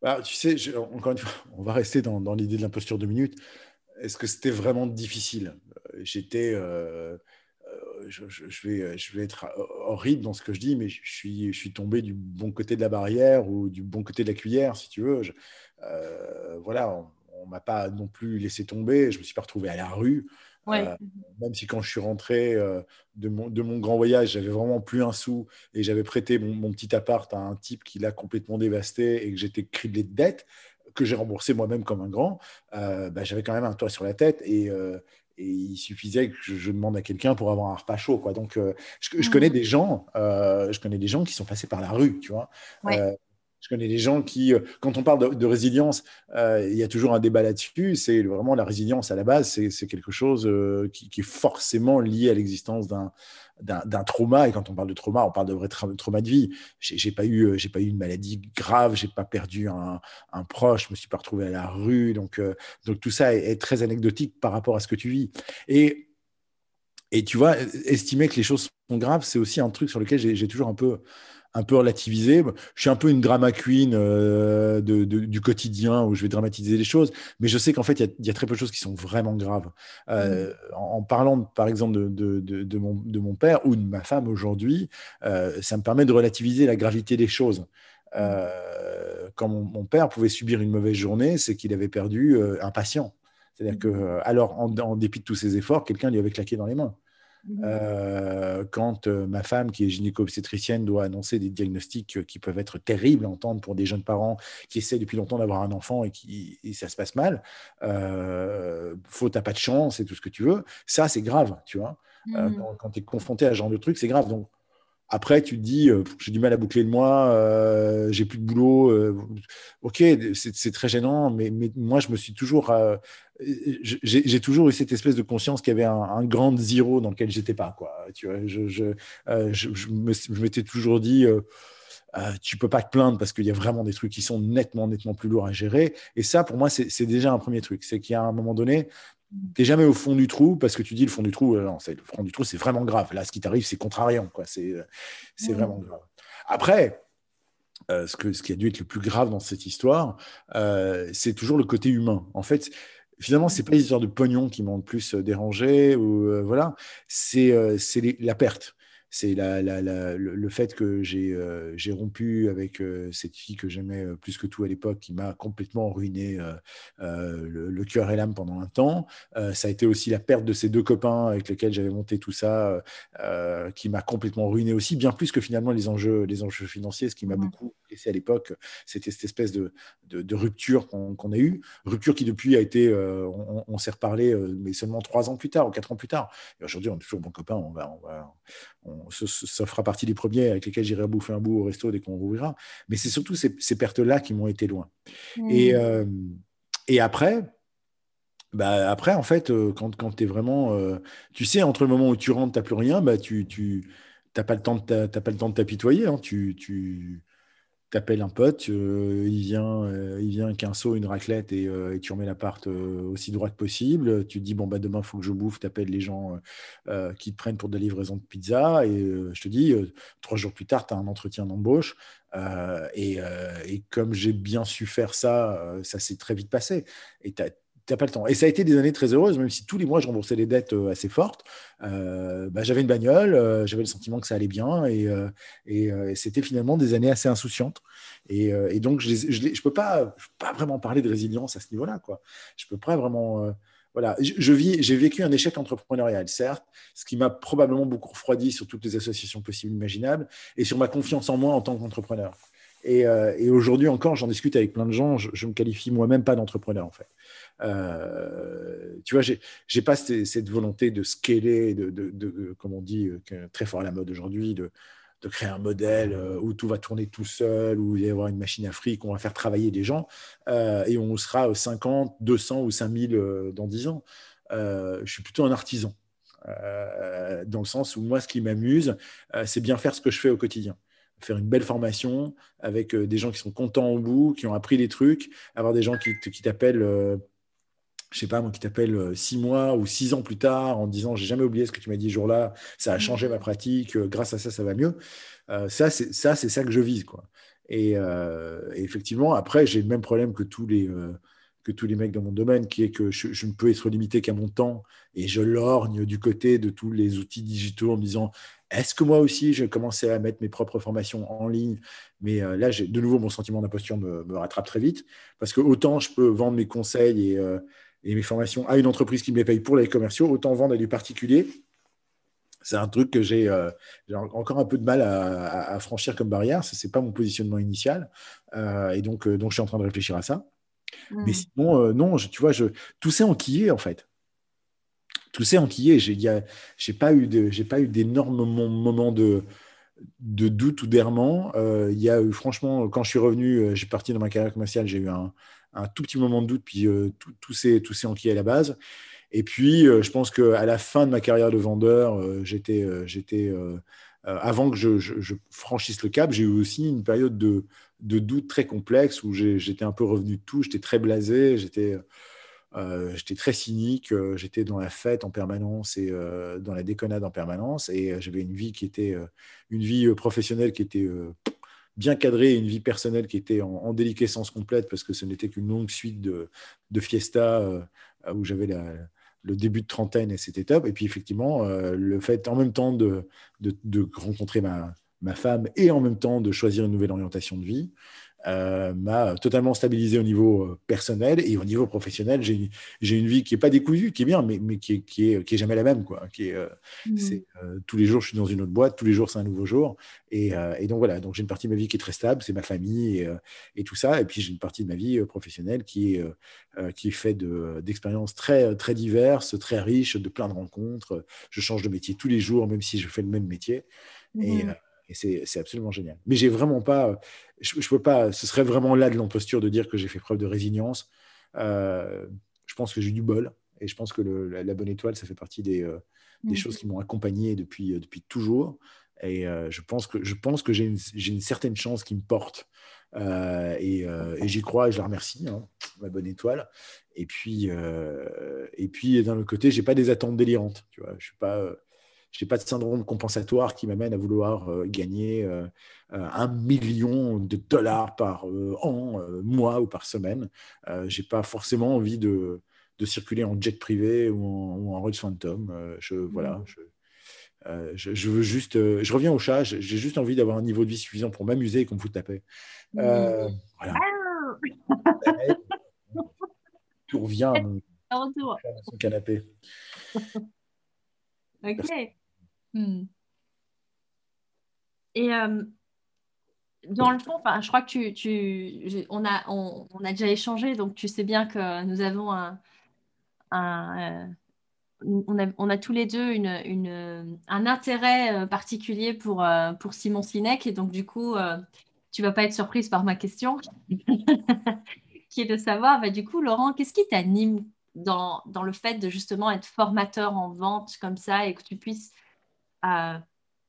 Bah, Tu sais, encore une fois, on va rester dans, dans l'idée de l'imposture de minutes. Est-ce que c'était vraiment difficile? J'étais je, vais, euh, je vais être euh, horrible dans ce que je dis, mais je suis, je suis tombé du bon côté de la barrière ou du bon côté de la cuillère, si tu veux. Euh, voilà, on ne m'a pas non plus laissé tomber. Je me suis pas retrouvé à la rue. même si quand je suis rentré de, mon, de, mon, grand voyage, j'avais vraiment plus un sou et j'avais prêté mon, petit appart à un type qui l'a complètement dévasté et que j'étais criblé de dettes que j'ai remboursé moi-même comme un grand, bah, j'avais quand même un toit sur la tête et, et il suffisait que je, demande à quelqu'un pour avoir un repas chaud. Quoi. Donc, euh, je, je, connais mmh. des gens, euh, je connais des gens qui sont passés par la rue, tu vois. Euh, je connais des gens qui, quand on parle de, résilience, il y a toujours un débat là-dessus. C'est vraiment la résilience à la base, c'est quelque chose qui, qui, est forcément lié à l'existence d'un trauma. Et quand on parle de trauma, on parle de vrai trauma de vie. J'ai pas eu, euh, pas eu une maladie grave, j'ai pas perdu un, proche, je me suis pas retrouvé à la rue. Donc, euh, donc tout ça est, très anecdotique par rapport à ce que tu vis. Et, et tu vois, estimer que les choses sont graves, c'est aussi un truc sur lequel j'ai toujours un peu un peu relativisé. Je suis un peu une drama queen euh, de, du quotidien où je vais dramatiser les choses, mais je sais qu'en fait, il y, a très peu de choses qui sont vraiment graves. Euh, mmh. en, parlant, par exemple, de, de, mon, de, mon, père ou de ma femme aujourd'hui, euh, ça me permet de relativiser la gravité des choses. Quand mon, père pouvait subir une mauvaise journée, c'est qu'il avait perdu un patient. C'est-à-dire mmh. que, alors, en, en, dépit de tous ses efforts, quelqu'un lui avait claqué dans les mains. Mmh. Euh, quand euh, ma femme, qui est gynéco-obstétricienne, doit annoncer des diagnostics euh, qui peuvent être terribles à entendre pour des jeunes parents qui essaient depuis longtemps d'avoir un enfant et qui ça se passe mal, euh, faute à pas de chance et tout ce que tu veux, ça c'est grave, tu vois. Mmh. quand, quand tu es confronté à ce genre de truc, c'est grave. Donc après, tu te dis, j'ai du mal à boucler le mois, j'ai plus de boulot. ok, c'est très gênant, mais, moi, je me suis toujours j'ai toujours eu cette espèce de conscience qu'il y avait un, grand zéro dans lequel j'étais pas. Quoi. Tu vois, je, je, euh, je, m'étais toujours dit, euh, euh, tu peux pas te plaindre parce qu'il y a vraiment des trucs qui sont nettement, nettement plus lourds à gérer. Et ça, pour moi, c'est déjà un premier truc. C'est qu'il y a un moment donné, tu n'es jamais au fond du trou parce que tu dis le fond du trou, euh, non, le fond du trou, c'est vraiment grave. Là, ce qui t'arrive, c'est contrariant. C'est c'est vraiment grave. Après, ce, que, ce qui a dû être le plus grave dans cette histoire, c'est toujours le côté humain. En fait, finalement, c'est pas l'histoire de pognon qui m'ont le plus euh, dérangé ou euh, voilà, c'est euh, la perte. C'est la, le, fait que j'ai euh, rompu avec euh, cette fille que j'aimais euh, plus que tout à l'époque, qui m'a complètement ruiné le, cœur et l'âme pendant un temps. ça a été aussi la perte de ces deux copains avec lesquels j'avais monté tout ça, qui m'a complètement ruiné aussi, bien plus que finalement les enjeux, les enjeux financiers. Ce qui m'a beaucoup laissé à l'époque, c'était cette espèce de, de, rupture qu'on a eue. Rupture qui depuis a été, on, s'est reparlé, mais seulement trois ans plus tard ou quatre ans plus tard. Et aujourd'hui, on est toujours bons copains. On va, on va, ça fera partie des premiers avec lesquels j'irai bouffer un bout au resto dès qu'on rouvrira. Mais c'est surtout ces, pertes-là qui m'ont été loin. Mmh. Et, euh, et après, bah après, en fait, euh, quand, quand tu es vraiment. Euh, tu sais, entre le moment où tu rentres, tu n'as plus rien, bah, tu n'as pas le temps de t'apitoyer. Hein. Tu, tu, t'appelles un pote, euh, il vient, euh, il vient avec un seau, une raclette et, euh, tu remets l'appart aussi droit que possible. Tu dis bon bah demain il faut que je bouffe, t'appelles les gens qui te prennent pour de la livraison de pizza et je te dis trois jours plus tard tu as un entretien d'embauche et, et, comme j'ai bien su faire ça, ça s'est très vite passé et pas le temps. Et ça a été des années très heureuses, même si tous les mois je remboursais des dettes euh, assez fortes. Euh, bah, j'avais une bagnole, euh, j'avais le sentiment que ça allait bien, et, c'était finalement des années assez insouciantes. Et, donc je ne peux, pas, vraiment parler de résilience à ce niveau-là. Quoi. Je peux pas vraiment. voilà, vis, j'ai vécu un échec entrepreneurial, certes, ce qui m'a probablement beaucoup refroidi sur toutes les associations possibles imaginables et sur ma confiance en moi en tant qu'entrepreneur. Et, aujourd'hui encore, j'en discute avec plein de gens. Je, ne me qualifie moi-même pas d'entrepreneur en fait. Euh, tu vois, j'ai pas cette, volonté de scaler, de, comme on dit, euh, très fort à la mode aujourd'hui, de, créer un modèle euh, où tout va tourner tout seul, où il va y avoir une machine à fric, on va faire travailler des gens, et on sera 50, 200 ou 5000 dans 10 ans. je suis plutôt un artisan, dans le sens où moi, ce qui m'amuse, c'est bien faire ce que je fais au quotidien faire une belle formation avec des gens qui sont contents au bout, qui ont appris des trucs, avoir des gens qui, qui t'appellent je sais pas, moi qui t'appelle euh, six mois ou six ans plus tard en disant j'ai jamais oublié ce que tu m'as dit ce jour-là, ça a changé ma pratique, euh, grâce à ça, ça va mieux. Euh, ça, c'est ça, c'est ça que je vise, quoi. Et, effectivement, après, j'ai le même problème que tous les tous les mecs dans mon domaine, qui est que je, ne peux être limité qu'à mon temps et je lorgne du côté de tous les outils digitaux en me disant est-ce que moi aussi je commencer à mettre mes propres formations en ligne? Mais là, j'ai de nouveau mon sentiment d'imposture me, rattrape très vite parce que autant je peux vendre mes conseils et et mes formations à une entreprise qui me les paye pour les commerciaux, autant vendre à du particulier. C'est un truc que j'ai euh, encore un peu de mal à, franchir comme barrière. Ce n'est pas mon positionnement initial. Euh, et euh, donc, je suis en train de réfléchir à ça. Hmm. Mais sinon, non, tu vois, je, tout s'est enquillé, en fait. Tout s'est enquillé. Je n'ai pas eu d'énormes moments de, de doute ou d'errement. il y a eu, franchement, quand je suis revenu, j'ai parti dans ma carrière commerciale, j'ai eu un, un tout petit moment de doute, puis euh, tout, tout s'est enquillé à la base. Et puis, euh, je pense qu'à la fin de ma carrière de vendeur, euh, j'étais, j'étais avant que je, franchisse le cap, j'ai eu aussi une période de, de doute très complexe où j'étais un peu revenu de tout, j'étais très blasé, j'étais j'étais très cynique, j'étais dans la fête en permanence et dans la déconnade en permanence, et j'avais une vie qui était une vie professionnelle qui était bien cadré une vie personnelle qui était en, déliquescence complète parce que ce n'était qu'une longue suite de, de fiesta euh, où j'avais le début de trentaine et c'était top. Et puis effectivement, euh, le fait en même temps de, de, rencontrer ma, ma, femme et en même temps de choisir une nouvelle orientation de vie, euh, m'a totalement stabilisé au niveau euh, personnel et au niveau professionnel. J'ai une vie qui n'est pas décousue, qui est bien, mais, mais qui, est, qui, est, qui est jamais la même. Quoi. Qui est, euh, mmh. tous les jours, je suis dans une autre boîte, tous les jours, c'est un nouveau jour. Et, et donc voilà, donc j'ai une partie de ma vie qui est très stable, c'est ma famille et, et, tout ça. Et puis j'ai une partie de ma vie professionnelle qui est, qui est faite d'expériences très, très diverses, très riches, de plein de rencontres. Je change de métier tous les jours, même si je fais le même métier. Et, mmh. Et c'est absolument génial. Mais j'ai vraiment pas, je, je, peux pas, ce serait vraiment là de l'imposture de dire que j'ai fait preuve de résilience. Euh, je pense que j'ai du bol et je pense que le, la, bonne étoile, ça fait partie des, euh, des mm. choses qui m'ont accompagné depuis, euh, depuis toujours. Et je pense que, je pense que j'ai une, une, certaine chance qui me porte. et, et j'y crois et je la remercie, hein, ma bonne étoile. Et puis, et puis d'un autre côté, j'ai pas des attentes délirantes. Tu vois, je suis pas je n'ai pas de syndrome compensatoire qui m'amène à vouloir euh, gagner euh, euh, un million de dollars par an, mois ou par semaine. je n'ai pas forcément envie de, de, circuler en jet privé ou en, ou en Rolls Phantom. je, voilà, mmh. Euh, je, veux juste, euh, je reviens au chat. J'ai juste envie d'avoir un niveau de vie suffisant pour m'amuser et qu'on me foute la paix. Euh, voilà. Tout revient à son canapé. ok. Hmm. Et dans le fond, je crois que tu, tu on, a, déjà échangé, donc tu sais bien que nous avons un, un on a, tous les deux un intérêt euh, particulier pour, euh, Simon Sinek. Et donc, du coup, euh, tu vas pas être surprise par ma question, qui est de savoir, bah, du coup, Laurent, qu'est-ce qui t'anime dans, le fait de justement être formateur en vente comme ça et que tu puisses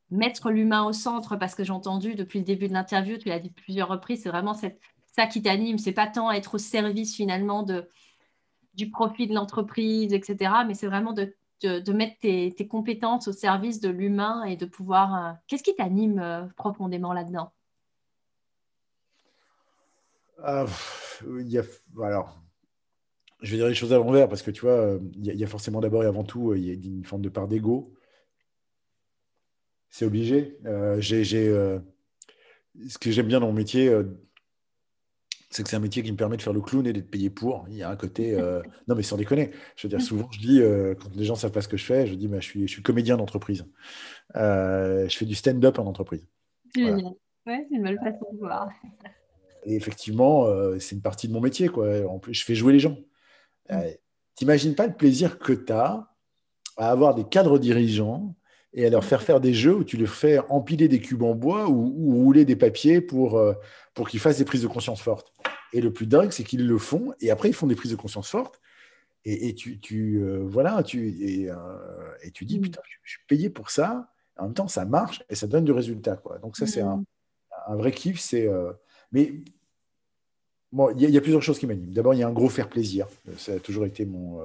mettre l'humain au centre Parce que j'ai entendu depuis le début de l'interview, tu l'as dit plusieurs reprises, c'est vraiment ça qui t'anime. C'est pas tant être au service finalement de du profit de l'entreprise, etc. Mais c'est vraiment de, de, mettre tes, compétences au service de l'humain et de pouvoir... Euh, qu'est-ce qui t'anime euh, profondément là-dedans? Ah, y alors, je vais dire les choses à l'envers parce que tu vois, il y, a, forcément d'abord et avant tout, il y a une forme de part d'ego. C'est obligé. Euh, j'ai, ce que j'aime bien dans mon métier, c'est que c'est un métier qui me permet de faire le clown et d'être payé pour. Il y a un côté. Euh, non, mais sans déconner. Je veux dire, souvent, je dis, euh, quand les gens ne savent pas ce que je fais, je dis, bah, je, suis, je suis comédien d'entreprise. Euh, je fais du stand-up en entreprise. Génial. Ouais, c'est une belle façon de voir. Et effectivement, c'est une partie de mon métier. Quoi. En plus, je fais jouer les gens. Mm. T'imagines pas le plaisir que tu as à avoir des cadres dirigeants et à leur faire faire des jeux où tu leur fais empiler des cubes en bois ou, rouler des papiers pour, pour qu'ils fassent des prises de conscience fortes. Et le plus dingue, c'est qu'ils le font, et après, ils font des prises de conscience fortes. Et, tu, tu euh, voilà, tu, et, euh, et, tu dis, mm. putain, je, suis payé pour ça. En même temps, ça marche et ça donne du résultat. Quoi. Donc, ça, c'est un, mm. un, vrai kiff. C'est, euh, mais bon, il y, a plusieurs choses qui m'animent. D'abord, il y a un gros faire plaisir. Ça a toujours été mon.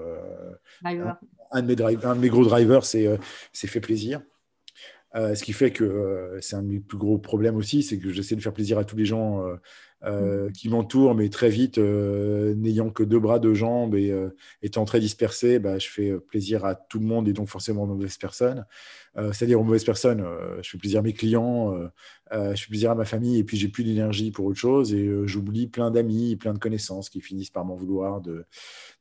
Un, un, de mes drive, un de mes gros drivers, c'est, c'est fait plaisir. ce qui fait que c'est un de mes plus gros problèmes aussi, c'est que j'essaie de faire plaisir à tous les gens euh, qui m'entourent, mais très vite, euh, n'ayant que deux bras, deux jambes et euh, étant très dispersé, bah, je fais plaisir à tout le monde et donc forcément aux mauvaises personnes. C'est-à-dire aux mauvaises personnes, je fais plaisir à mes clients, je fais plaisir à ma famille et puis j'ai plus d'énergie pour autre chose et j'oublie plein d'amis, plein de connaissances qui finissent par m'en vouloir de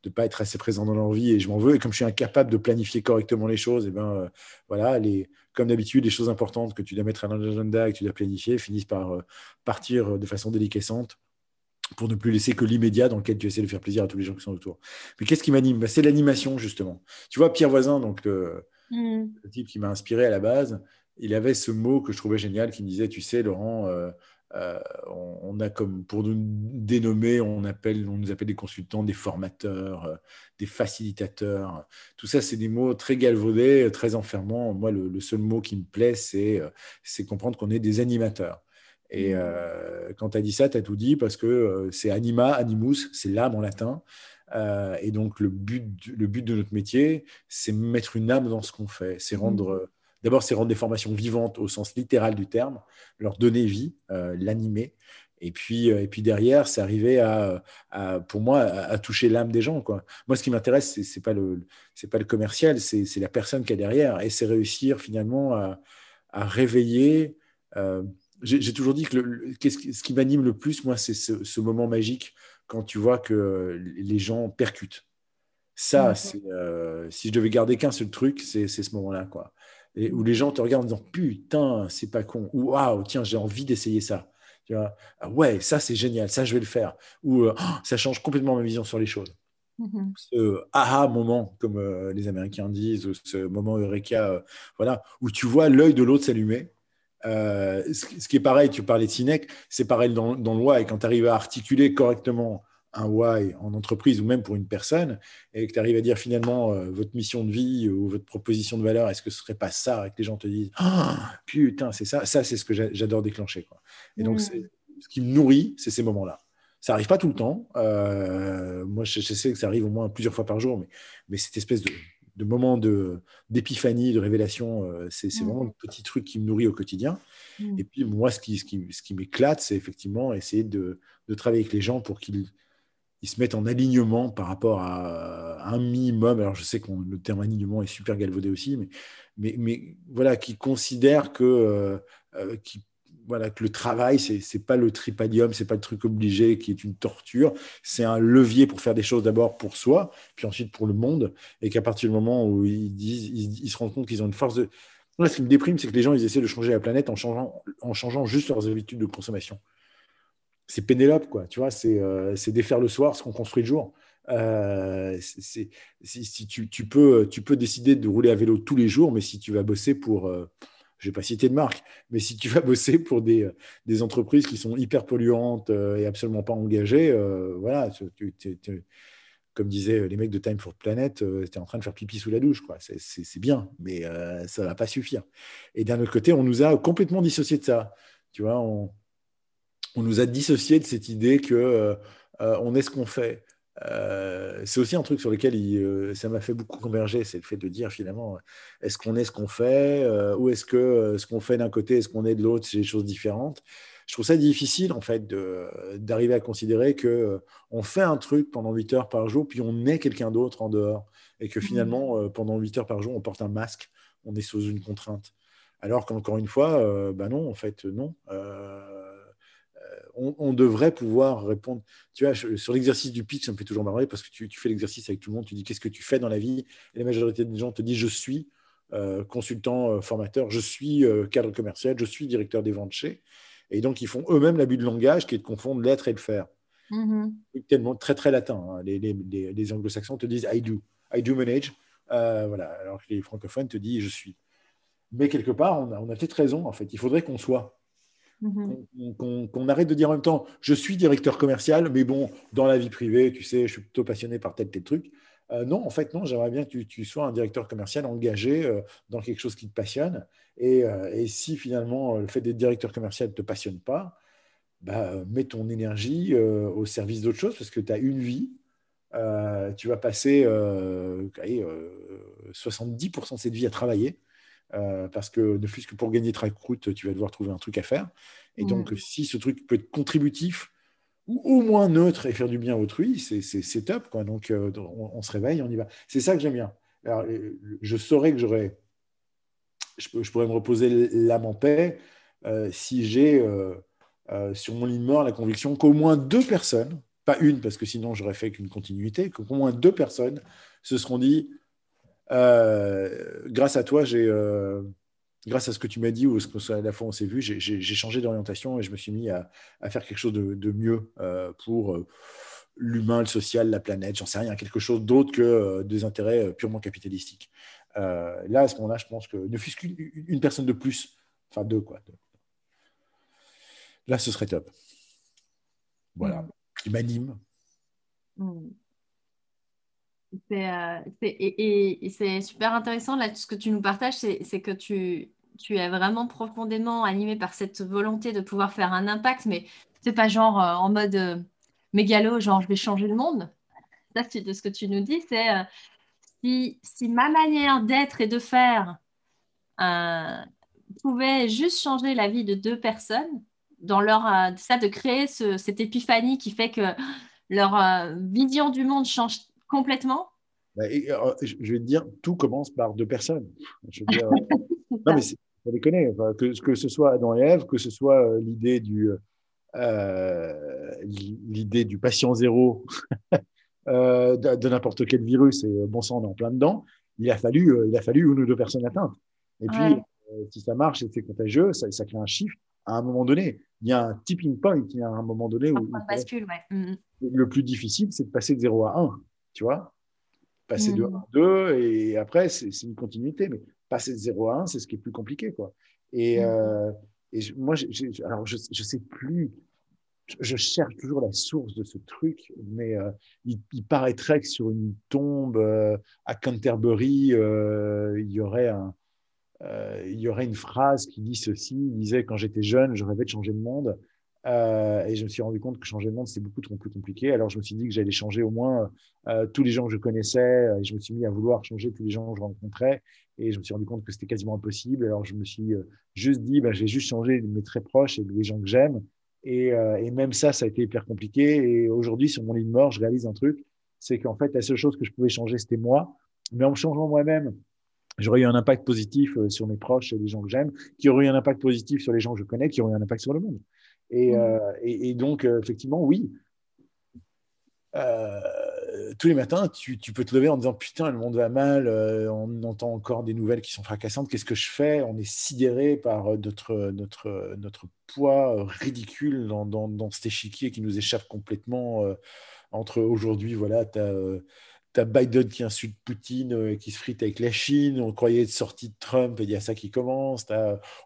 ne pas être assez présent dans leur vie et je m'en veux. Et comme je suis incapable de planifier correctement les choses, et ben voilà, les, comme d'habitude, les choses importantes que tu dois mettre à l'agenda et que tu dois planifier finissent par euh, partir de façon déliquescente pour ne plus laisser que l'immédiat dans lequel tu essaies de faire plaisir à tous les gens qui sont autour. Mais qu'est-ce qui m'anime? Bah, C'est l'animation, justement. Tu vois, Pierre Voisin, donc, mm. type qui m'a inspiré à la base, il avait ce mot que je trouvais génial qui me disait, tu sais, Laurent, euh, euh, on, a comme pour nous dénommer, on, appelle, on nous appelle des consultants, des formateurs, euh, des facilitateurs. Tout ça, c'est des mots très galvaudés, très enfermants. Moi, le, seul mot qui me plaît, c'est comprendre qu'on est des animateurs. Et mmh. quand tu as dit ça, tu as tout dit parce que c'est anima, animus, c'est l'âme en latin. Et donc, le but, le but de notre métier, c'est mettre une âme dans ce qu'on fait, c'est rendre. Mmh. D'abord, c'est rendre des formations vivantes au sens littéral du terme, leur donner vie, euh, l'animer. Et puis, euh, et puis derrière, c'est arriver à, pour moi, à, toucher l'âme des gens. Quoi. Moi, ce qui m'intéresse, c'est n'est pas, le, pas le commercial, c'est la personne qui est derrière. Et c'est réussir finalement à, réveiller. Euh, j'ai toujours dit que le, ce qui m'anime le plus, moi, c'est ce, moment magique quand tu vois que les gens percutent. Ça, si je devais garder qu'un seul truc, c'est ce moment-là. quoi et où les gens te regardent en disant putain, c'est pas con, ou waouh, tiens, j'ai envie d'essayer ça. Tu vois, ah ouais, ça c'est génial, ça je vais le faire. Ou euh, oh, ça change complètement ma vision sur les choses. Mm-hmm. Ce aha moment, comme euh, les Américains disent, ou ce moment eureka, euh, voilà, où tu vois l'œil de l'autre s'allumer. Ce, qui est pareil, tu parlais de Sinek, c'est pareil dans, dans le why. Et quand tu arrives à articuler correctement un why en entreprise ou même pour une personne, et que tu arrives à dire finalement euh, votre mission de vie ou votre proposition de valeur, est-ce que ce serait pas ça et que les gens te disent ah, putain, c'est ça, ça c'est ce que j'adore déclencher. Quoi. Et donc, mm. ce qui me nourrit, c'est ces moments-là. Ça n'arrive pas tout le temps. Euh, moi, je, sais que ça arrive au moins plusieurs fois par jour, mais, mais cette espèce de, de moment d'épiphanie, de, révélation, euh, c'est mm. vraiment le petit truc qui me nourrit au quotidien. Mm. Et puis, moi, ce qui, ce qui, ce qui m'éclate, c'est effectivement essayer de, de travailler avec les gens pour qu'ils ils se mettent en alignement par rapport à, un minimum, alors je sais que le terme alignement est super galvaudé aussi, mais, mais, mais voilà, qui considère que, qui voilà, que le travail, ce n'est pas le tripadium, ce n'est pas le truc obligé qui est une torture, c'est un levier pour faire des choses d'abord pour soi, puis ensuite pour le monde, et qu'à partir du moment où ils, se rendent compte qu'ils ont une force de... ce qui me déprime, c'est que les gens, ils essaient de changer la planète en changeant, en changeant juste leurs habitudes de consommation. C'est Pénélope, quoi, tu vois, c'est euh, défaire le soir ce qu'on construit le jour. Euh, si, tu, tu, peux, tu peux décider de rouler à vélo tous les jours, mais si tu vas bosser pour... Euh, je ne vais pas citer de marque, mais si tu vas bosser pour des, des entreprises qui sont hyper polluantes euh, et absolument pas engagées, euh, voilà, comme disaient les mecs de Time for Planet, euh, tu es en train de faire pipi sous la douche. C'est bien, mais ça ne va pas suffire. Et d'un autre côté, on nous a complètement dissocié de ça. Tu vois, on, on nous a dissocié de cette idée que on est ce qu'on fait. Euh, c'est aussi un truc sur lequel euh, ça m'a fait beaucoup converger, c'est le fait de dire finalement, est-ce qu'on est ce qu'on fait euh, ou est-ce que ce qu'on fait d'un côté et ce qu'on est de l'autre, c'est des choses différentes. Je trouve ça difficile en fait d'arriver à considérer que on fait un truc pendant 8 heures par jour, puis on est quelqu'un d'autre en dehors, et que mmh. finalement pendant 8 heures par jour, on porte un masque, on est sous une contrainte. Alors qu'encore une fois, bah non, en fait, non on, devrait pouvoir répondre. Tu vois, sur l'exercice du pitch, ça me fait toujours marrer parce que tu, fais l'exercice avec tout le monde, tu dis qu'est-ce que tu fais dans la vie? Et la majorité des gens te disent je suis euh, consultant, euh, formateur, je suis euh, cadre commercial, je suis directeur des ventes chez. Et donc, ils font eux-mêmes l'abus de langage qui est de confondre l'être et le faire. Mm-hmm. Tellement, très, très latin. Hein. Les, anglo-saxons te disent I do, I do manage. voilà. Alors que les francophones te disent je suis. Mais quelque part, on a, on a peut-être raison, en fait. Il faudrait qu'on soit. Mhm. Qu'on arrête de dire en même temps, je suis directeur commercial, mais bon, dans la vie privée, tu sais, je suis plutôt passionné par tel, tel truc. Euh, non, en fait, non, j'aimerais bien que tu, sois un directeur commercial engagé euh, dans quelque chose qui te passionne. Euh, et, si finalement le fait d'être directeur commercial ne te passionne pas, bah, mets ton énergie au service d'autre chose parce que tu as une vie. tu vas passer 70% de cette vie à travailler. Euh, parce que ne fût-ce que pour gagner Trackroute, tu vas devoir trouver un truc à faire. Et donc, mm. si ce truc peut être contributif ou au moins neutre et faire du bien à autrui, c'est top. Quoi. Donc, euh, on, se réveille, on y va. C'est ça que j'aime bien. Alors, euh, je saurais que j'aurais, je, je, pourrais me reposer l'âme en paix si j'ai sur mon lit de mort la conviction qu'au moins deux personnes, pas une parce que sinon j'aurais fait qu'une continuité, qu'au moins deux personnes se seront dit grâce à toi, j'ai, euh, grâce à ce que tu m'as dit ou ce que à la fois on s'est vu, j'ai changé d'orientation et je me suis mis à, faire quelque chose de, mieux euh, pour l'humain, le social, la planète, j'en sais rien, quelque chose d'autre que des intérêts purement capitalistiques. là, à ce moment-là, je pense que ne fût-ce qu'une personne de plus, enfin deux, quoi. Là, ce serait top. Voilà, mm. qui m'anime. Mm. Euh, et, c'est super intéressant, là, ce que tu nous partages, c'est que tu, tu es vraiment profondément animé par cette volonté de pouvoir faire un impact, mais c'est pas genre euh, en mode euh, mégalo, genre je vais changer le monde. Ça, c'est de ce que tu nous dis, c'est si, si, ma manière d'être et de faire pouvait juste changer la vie de deux personnes, dans leur, ça, de créer cette épiphanie qui fait que leur vision du monde change complètement bah, euh, Je vais te dire, tout commence par deux personnes. Je veux dire, non, mais ça déconne. Enfin, que, que ce soit Adam et Ève, que ce soit euh, l'idée du, euh, l'idée du patient zéro de, n'importe quel virus, et bon sang, on est en plein dedans, il a fallu, il a fallu une ou deux personnes atteintes. Et puis, si ça marche et c'est contagieux, ça, ça crée un chiffre à un moment donné. Il y a un tipping point, il y a un moment donné où. bascule, ouais. Mm, mm. Le plus difficile, c'est de passer de 0 à 1 tu vois. Passer de 1 à 2, et après, c'est une continuité. Mais passer de 0 à 1, c'est ce qui est plus compliqué, quoi. Et, mm. euh, et moi, alors, je ne sais plus, je cherche toujours la source de ce truc, mais euh, il, paraîtrait que sur une tombe euh, à Canterbury, il y aurait un, il y aurait une phrase qui dit ceci, il disait quand j'étais jeune, je rêvais de changer le monde. Euh, et je me suis rendu compte que changer de monde, c'est beaucoup trop compliqué. Alors, je me suis dit que j'allais changer au moins euh, tous les gens que je connaissais. Et je me suis mis à vouloir changer tous les gens que je rencontrais. Et je me suis rendu compte que c'était quasiment impossible. Alors, je me suis euh, juste dit, bah, j'ai juste changé mes très proches et les gens que j'aime. Et, et, même ça, ça a été hyper compliqué. Et aujourd'hui, sur mon lit de mort, je réalise un truc c'est qu'en fait, la seule chose que je pouvais changer, c'était moi. Mais en me changeant moi-même, j'aurais eu un impact positif euh, sur mes proches et les gens que j'aime, qui aurait eu un impact positif sur les gens que je connais, qui aurait eu un impact sur le monde. Et, mmh. et, donc, effectivement, oui. Euh, tous les matins, tu, peux te lever en disant Putain, le monde va mal, euh, on entend encore des nouvelles qui sont fracassantes, qu'est-ce que je fais? On est sidéré par euh, notre, notre, notre poids ridicule dans, dans, cet échiquier qui nous échappe complètement. entre aujourd'hui, voilà, tu as. Biden qui insulte Poutine et qui se frite avec la Chine. On croyait être sorti de Trump et il y a ça qui commence.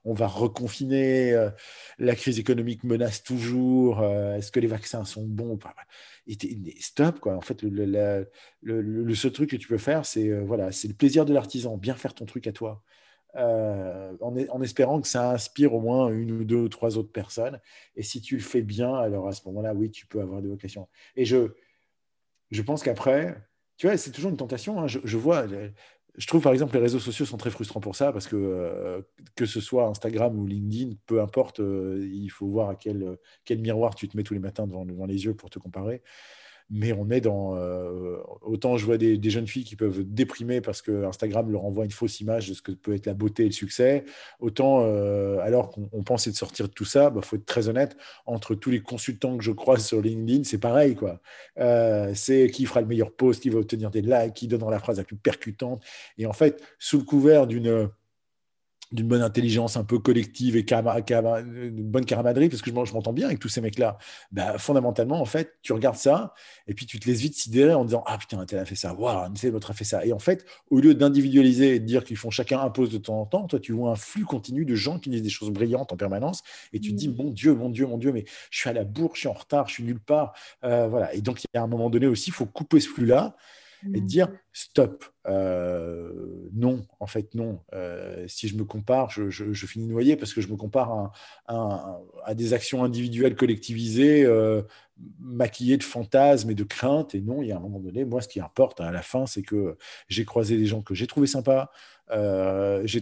On va reconfiner. La crise économique menace toujours. Est-ce que les vaccins sont bons stop quoi. En fait, le, seul truc que tu peux faire, c'est euh, voilà, c'est le plaisir de l'artisan, bien faire ton truc à toi, euh, en, en, espérant que ça inspire au moins une ou deux ou trois autres personnes. Et si tu le fais bien, alors à ce moment-là, oui, tu peux avoir des vocations. Et je, je pense qu'après, tu vois, c'est toujours une tentation. Hein. Je, vois, je trouve par exemple les réseaux sociaux sont très frustrants pour ça parce que euh, que ce soit Instagram ou LinkedIn, peu importe, euh, il faut voir à quel, quel miroir tu te mets tous les matins devant, devant les yeux pour te comparer mais on est dans. Euh, autant je vois des, jeunes filles qui peuvent déprimer parce que Instagram leur envoie une fausse image de ce que peut être la beauté et le succès, autant euh, alors qu'on pensait de sortir de tout ça, il bah, faut être très honnête, entre tous les consultants que je croise sur LinkedIn, c'est pareil. quoi. Euh, c'est qui fera le meilleur post, qui va obtenir des likes, qui donnera la phrase la plus percutante. Et en fait, sous le couvert d'une d'une bonne intelligence un peu collective et une bonne caramaderie, parce que je, m'entends bien avec tous ces mecs-là. Bah, fondamentalement, en fait, tu regardes ça et puis tu te laisses vite sidérer en disant Ah putain, tel a fait ça, waouh, tel autre a fait ça. Et en fait, au lieu d'individualiser et de dire qu'ils font chacun un pause de temps en temps, toi, tu vois un flux continu de gens qui disent des choses brillantes en permanence et tu te dis mmh. Mon Dieu, mon Dieu, mon Dieu, mais je suis à la bourre, je suis en retard, je suis nulle part. Euh, voilà. Et donc, il y a un moment donné aussi, il faut couper ce flux-là et mmh. dire stop, euh, non, en fait non. Euh, si je me compare, je, finis noyé parce que je me compare à, des actions individuelles collectivisées, euh, maquillées de fantasmes et de craintes. Et non, il y a un moment donné, moi, ce qui importe à la fin, c'est que j'ai croisé des gens que j'ai trouvé sympas, j'ai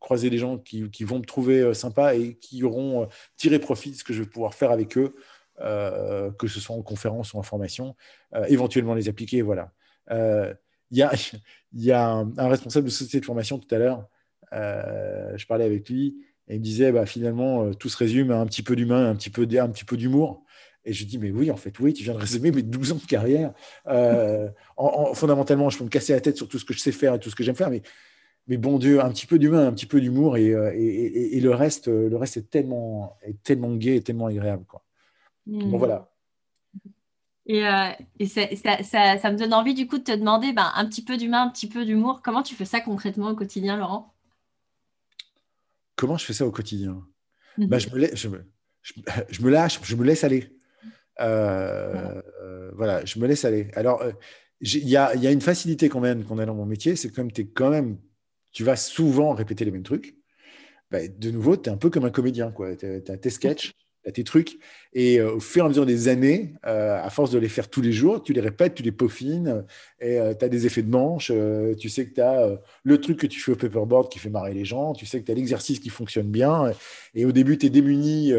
croisé des gens qui, qui, vont me trouver sympa et qui auront tiré profit de ce que je vais pouvoir faire avec eux. Euh, que ce soit en conférence ou en formation, euh, éventuellement les appliquer. Voilà. Euh, il y a, un, responsable de société de formation tout à l'heure, je parlais avec lui, et il me disait bah, finalement, tout se résume à un petit peu d'humain, un petit peu d'humour. Et je dis, mais oui, en fait, oui, tu viens de résumer mes 12 ans de carrière. en, fondamentalement, je peux me casser la tête sur tout ce que je sais faire et tout ce que j'aime faire, mais, mais bon Dieu, un petit peu d'humain, un petit peu d'humour, et, et, et, le, reste, le reste est tellement, est tellement gai et tellement agréable. Quoi. Bon, voilà. Et, euh, ça, me donne envie du coup de te demander ben, un petit peu d'humain, un petit peu d'humour. Comment tu fais ça concrètement au quotidien, Laurent? Comment je fais ça au quotidien? Mhm. bah, je, me laisse, je, me, lâche, je me laisse aller. Euh, voilà. je me laisse aller. Alors, euh, il y, a, une facilité quand même qu'on a dans mon métier, c'est comme tu es quand même, tu vas souvent répéter les mêmes trucs. Bah, de nouveau, tu es un peu comme un comédien. Tu as tes sketchs, tes trucs. Et euh, au fur et à mesure des années, euh, à force de les faire tous les jours, tu les répètes, tu les peaufines, et euh, tu as des effets de manche. tu sais que tu as le truc que tu fais au paperboard qui fait marrer les gens. Tu sais que tu as l'exercice qui fonctionne bien. Et au début, tu es démuni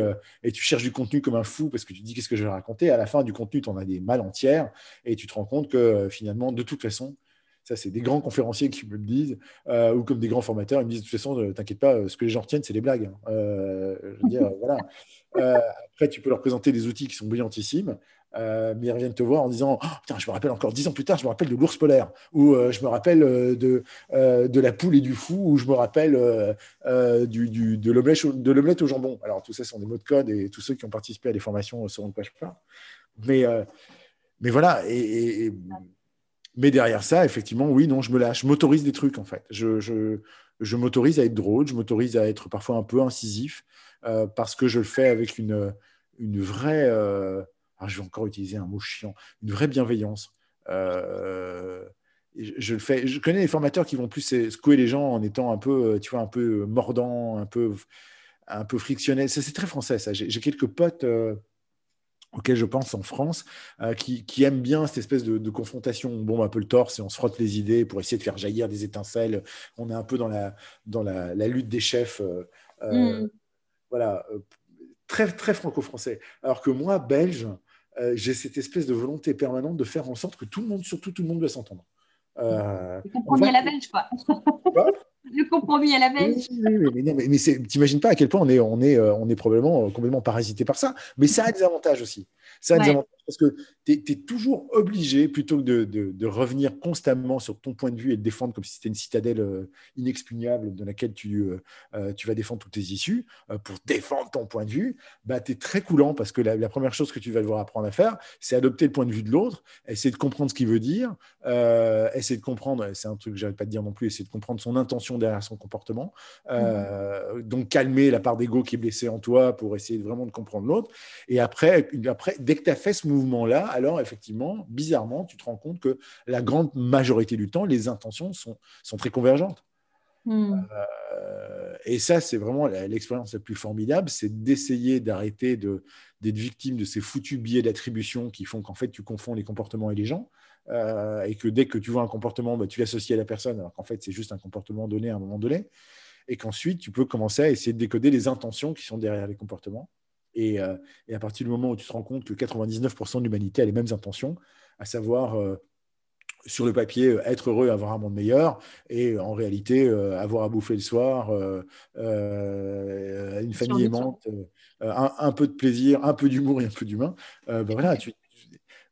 et tu cherches du contenu comme un fou parce que tu te dis qu'est-ce que je vais raconter? À la fin du contenu, tu en as des mal entières. Et tu te rends compte que finalement, de toute façon, ça, c'est des grands conférenciers qui me le disent, euh, ou comme des grands formateurs, ils me disent de toute façon, ne t'inquiète pas, ce que les gens retiennent, c'est des blagues. Hein. Euh, je veux dire, voilà. Euh, après, tu peux leur présenter des outils qui sont brillantissimes, mais ils reviennent te voir en disant oh, Putain, je me rappelle encore dix ans plus tard, je me rappelle de l'ours polaire, ou je me rappelle de, de la poule et du fou, ou je me rappelle du, du, de l'omelette au jambon. Alors, tout ça, ce sont des mots de code, et tous ceux qui ont participé à des formations sauront de quoi je parle. Mais, mais voilà, et, et mais derrière ça, effectivement, oui, non, je me lâche. Je m'autorise des trucs, en fait. Je, je, m'autorise à être drôle, je m'autorise à être parfois un peu incisif, euh, parce que je le fais avec une, une vraie, euh, ah, je vais encore utiliser un mot chiant, une vraie bienveillance. Euh, je, le fais. Je connais des formateurs qui vont plus secouer les gens en étant un peu, tu vois, un peu mordant, un peu, un peu frictionnel. C'est très français, ça. J'ai quelques potes auquel je pense en France, euh, qui, qui, aiment bien cette espèce de, confrontation. Bon, un peu le torse et on se frotte les idées pour essayer de faire jaillir des étincelles. On est un peu dans la, dans la, lutte des chefs. Euh, euh, mm. Voilà, très, très franco-français. Alors que moi, belge, j'ai cette espèce de volonté permanente de faire en sorte que tout le monde, surtout tout le monde, doit s'entendre. Euh, compromis à la belge, quoi? Le compromis à la belge. Oui, mais, mais, t'imagines pas à quel point on est, on est, on est probablement complètement parasité par ça. Mais ça a des avantages aussi. A des avantages parce que tu es, toujours obligé, plutôt que de, de, revenir constamment sur ton point de vue et de défendre comme si c'était une citadelle euh, inexpugnable dans laquelle tu, euh, euh, tu vas défendre toutes tes issues, pour défendre ton point de vue, bah, tu es très coulant parce que la, première chose que tu vas devoir apprendre à faire, c'est adopter le point de vue de l'autre, essayer de comprendre ce qu'il veut dire, essayer de comprendre, c'est un truc que j'arrive pas de dire non plus, essayer de comprendre son intention derrière son comportement, mmh. donc calmer la part d'ego qui est blessée en toi pour essayer vraiment de comprendre l'autre. Et après, après, dès que tu as fait ce mouvement-là, alors effectivement, bizarrement, tu te rends compte que la grande majorité du temps, les intentions sont, sont très convergentes. Hmm. Euh, et ça, c'est vraiment l'expérience la plus formidable, c'est d'essayer d'arrêter d'être victime de ces foutus biais d'attribution qui font qu'en fait, tu confonds les comportements et les gens. Euh, et que dès que tu vois un comportement, bah, tu l'associes à la personne, alors qu'en fait, c'est juste un comportement donné à un moment donné. Et qu'ensuite, tu peux commencer à essayer de décoder les intentions qui sont derrière les comportements. Euh, et, à partir du moment où tu te rends compte que 99% de l'humanité a les mêmes intentions, à savoir euh, sur le papier euh, être heureux, avoir un monde meilleur, et en réalité avoir à bouffer le soir, une famille aimante, un, peu de plaisir, un peu d'humour et un peu d'humain, ben voilà, tu,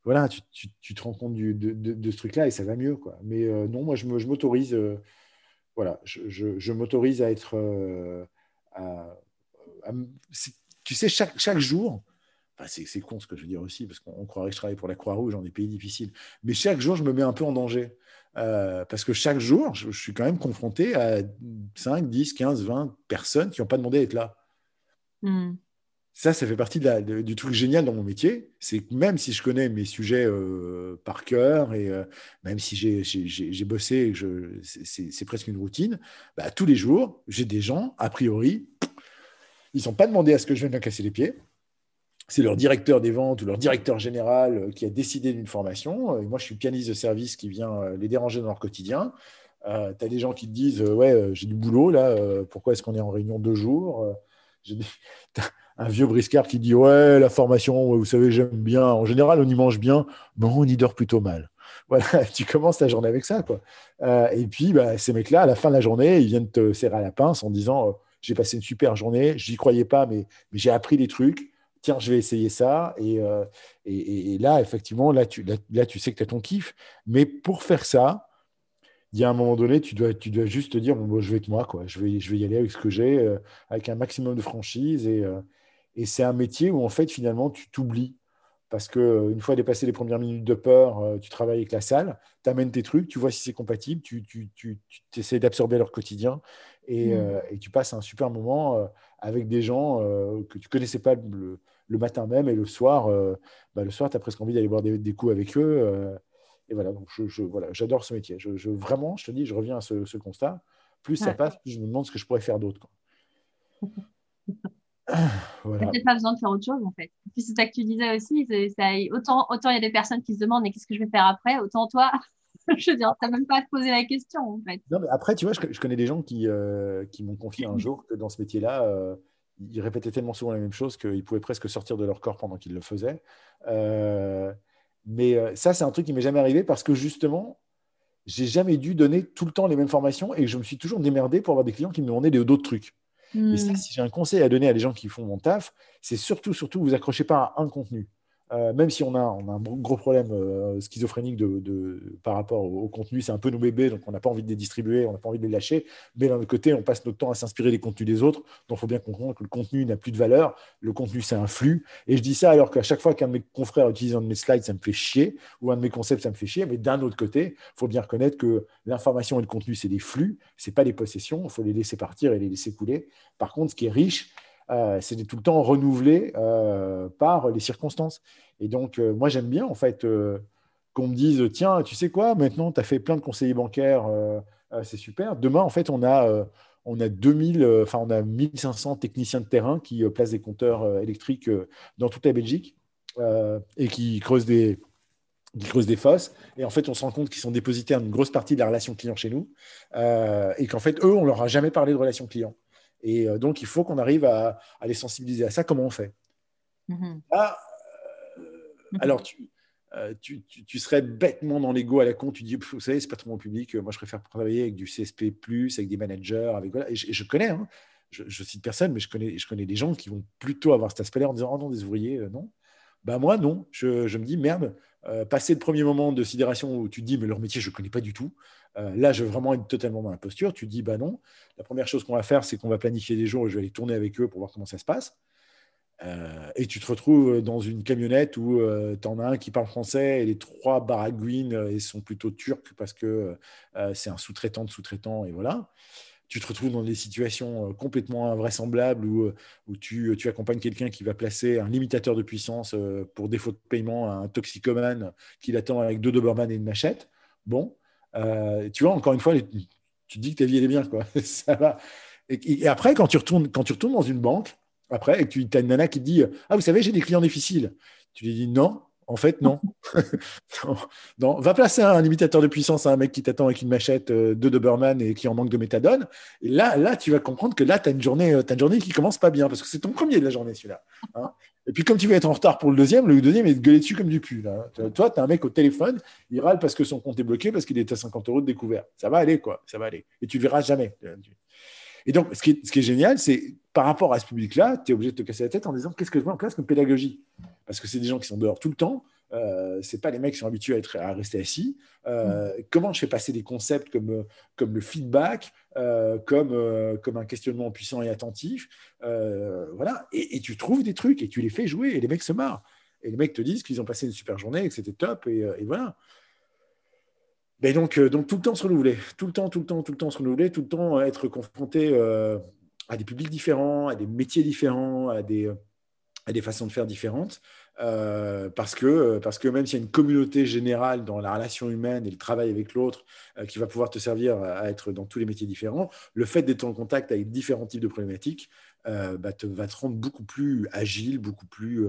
voilà, tu, tu, te rends compte du, de, de, ce truc-là et ça va mieux. Quoi. Mais non, moi, je m'autorise, voilà, je, je, je m'autorise à être. à, tu sais, chaque, chaque jour, c'est con ce que je veux dire aussi, parce qu'on croirait que je travaille pour la Croix-Rouge dans des pays difficiles, mais chaque jour, je me mets un peu en danger. Euh, parce que chaque jour, je, suis quand même confronté à 5, 10, 15, 20 personnes qui n'ont pas demandé d'être là. Hmm. Ça, ça fait partie de du truc génial dans mon métier. C'est que même si je connais mes sujets euh, par cœur et euh, même si j'ai bossé, c'est presque une routine, bah, tous les jours, j'ai des gens, a priori, ils n'ont pas demandé à ce que je vienne leur casser les pieds. C'est leur directeur des ventes ou leur directeur général euh, qui a décidé d'une formation. Et moi, je suis pianiste de service qui vient euh, les déranger dans leur quotidien. Euh, tu as des gens qui te disent Ouais, j'ai du boulot là, pourquoi est-ce qu'on est en réunion deux jours J'ai un vieux briscard qui dit Ouais, la formation, vous savez, j'aime bien. En général, on y mange bien, mais on y dort plutôt mal. Voilà, tu commences ta journée avec ça. Quoi. et puis, bah, ces mecs-là, à la fin de la journée, ils viennent te serrer à la pince en disant j'ai passé une super journée, je n'y croyais pas, mais, j'ai appris des trucs. Tiens, je vais essayer ça. Et, euh, là, effectivement, là tu, là, tu sais que tu as ton kiff. Mais pour faire ça, il y a un moment donné, tu dois, tu dois juste te dire bon, je vais être moi, quoi. Je, vais, je vais y aller avec ce que j'ai, euh, avec un maximum de franchise. Et, euh, et c'est un métier où, en fait, finalement, tu t'oublies. Parce qu'une fois dépassé les premières minutes de peur, tu travailles avec la salle, tu amènes tes trucs, tu vois si c'est compatible, tu, tu, tu, tu essaies d'absorber leur quotidien. Mmh. Euh, et, tu passes un super moment euh, avec des gens euh, que tu connaissais pas le, matin même et le soir, bah, le soir, tu as presque envie d'aller boire des, coups avec eux. et voilà, donc je, voilà, j'adore ce métier. Je, vraiment, je te dis, je reviens à ce, constat. Plus ça passe, plus je me demande ce que je pourrais faire d'autre. voilà. peut pas besoin de faire autre chose en fait. Puis c'est ça que tu disais aussi, ça, autant, autant il y a des personnes qui se demandent mais qu'est-ce que je vais faire après, autant toi, je veux dire, tu n'as même pas à te poser la question, en fait. Non, mais après, tu vois, je, connais des gens qui, euh, qui m'ont confié un jour que dans ce métier-là, euh, ils répétaient tellement souvent la même chose qu'ils pouvaient presque sortir de leur corps pendant qu'ils le faisaient. Euh, mais ça, c'est un truc qui m'est jamais arrivé parce que justement, j'ai jamais dû donner tout le temps les mêmes formations et je me suis toujours démerdé pour avoir des clients qui me demandaient d'autres trucs. Et ça, si j'ai un conseil à donner à des gens qui font mon taf, c'est surtout, surtout, vous accrochez pas à un contenu. Euh, même si on a, un gros problème euh, schizophrénique de, par rapport au, contenu, c'est un peu nos bébés, donc on n'a pas envie de les distribuer, on n'a pas envie de les lâcher. Mais d'un autre côté, on passe notre temps à s'inspirer des contenus des autres. Donc il faut bien comprendre que le contenu n'a plus de valeur. Le contenu, c'est un flux. Et je dis ça alors qu'à chaque fois qu'un de mes confrères utilise un de mes slides, ça me fait chier, ou un de mes concepts, ça me fait chier. Mais d'un autre côté, il faut bien reconnaître que l'information et le contenu, c'est des flux, ce pas des possessions. Il faut les laisser partir et les laisser couler. Par contre, ce qui est riche, euh, c'est tout le temps renouvelé euh, par les circonstances. Et donc, euh, moi, j'aime bien, en fait, qu'on me dise, tiens, tu sais quoi, maintenant, tu as fait plein de conseillers bancaires, c'est super. Demain, en fait, on a, on a 2000, enfin, on a 1500 techniciens de terrain qui placent des compteurs électriques dans toute la Belgique et qui creusent des, qui creusent des fosses. Et en fait, on se rend compte qu'ils sont dépositaires d'une grosse partie de la relation client chez nous. et qu'en fait, eux, on leur a jamais parlé de relation client. Et euh, donc, il faut qu'on arrive à, les sensibiliser à ça. Comment on fait mm-hmm. euh, alors, tu, tu, serais bêtement dans l'ego à la con. Tu dis, vous savez, c'est pas trop mon public. Moi, je préfère travailler avec du CSP, avec des managers. Avec, voilà. et, je, connais, hein. je, cite personne, mais je connais, je connais des gens qui vont plutôt avoir cet aspect-là en disant, oh non, des ouvriers, non. Bah, moi, non. Je, je me dis, merde, passer le premier moment de sidération où tu te dis, mais leur métier, je ne connais pas du tout. Euh, là, je veux vraiment être totalement dans la posture. Tu dis, bah non. La première chose qu'on va faire, c'est qu'on va planifier des jours où je vais aller tourner avec eux pour voir comment ça se passe. Euh, et tu te retrouves dans une camionnette où euh, tu en as un qui parle français et les trois baragouines ils sont plutôt turcs parce que c'est un sous-traitant de sous-traitant et voilà. Tu te retrouves dans des situations complètement invraisemblables où, où tu, accompagnes quelqu'un qui va placer un limitateur de puissance pour défaut de paiement à un toxicomane qui l'attend avec deux Doberman et une machette. Bon, euh, tu vois, encore une fois, tu dis que ta vie, elle est bien. Quoi. ça va. Et, après, quand tu, retournes, quand tu retournes dans une banque, après, et que tu as une nana qui te dit Ah, vous savez, j'ai des clients difficiles. Tu lui dis Non, en fait, non. non. Va placer un limitateur de puissance à un mec qui t'attend avec une machette euh, de Doberman et qui en manque de méthadone. Et là, là tu vas comprendre que là, tu as, une journée, euh, as une journée qui commence pas bien parce que c'est ton premier de la journée, celui-là. Hein. et puis, comme tu vas être en retard pour le deuxième, le deuxième est gueulé dessus comme du pu. Là. Toi, tu as un mec au téléphone, il râle parce que son compte est bloqué parce qu'il est à 50 euros de découvert. Ça va aller, quoi. Ça va aller. Et tu verras jamais. Et donc, ce qui est génial, c'est par rapport à ce public-là, tu es obligé de te casser la tête en disant qu'est-ce que je mets en place comme pédagogie? Parce que c'est des gens qui sont dehors tout le temps. Euh, ce pas les mecs qui sont habitués à, être, à rester assis. Euh, mm. Comment je fais passer des concepts comme, comme le feedback, euh, comme, euh, comme un questionnement puissant et attentif Voilà. Et, tu trouves des trucs et tu les fais jouer et les mecs se marrent. Et les mecs te disent qu'ils ont passé une super journée et que c'était top. Et, et voilà. Mais donc, donc, tout le temps se renouveler, tout le temps, tout le temps, tout le temps se renouveler, tout le temps être confronté à des publics différents, à des métiers différents, à des, à des façons de faire différentes. Euh, parce, que, parce que même s'il y a une communauté générale dans la relation humaine et le travail avec l'autre euh, qui va pouvoir te servir à être dans tous les métiers différents, le fait d'être en contact avec différents types de problématiques euh, bah, te, va te rendre beaucoup plus agile, beaucoup plus,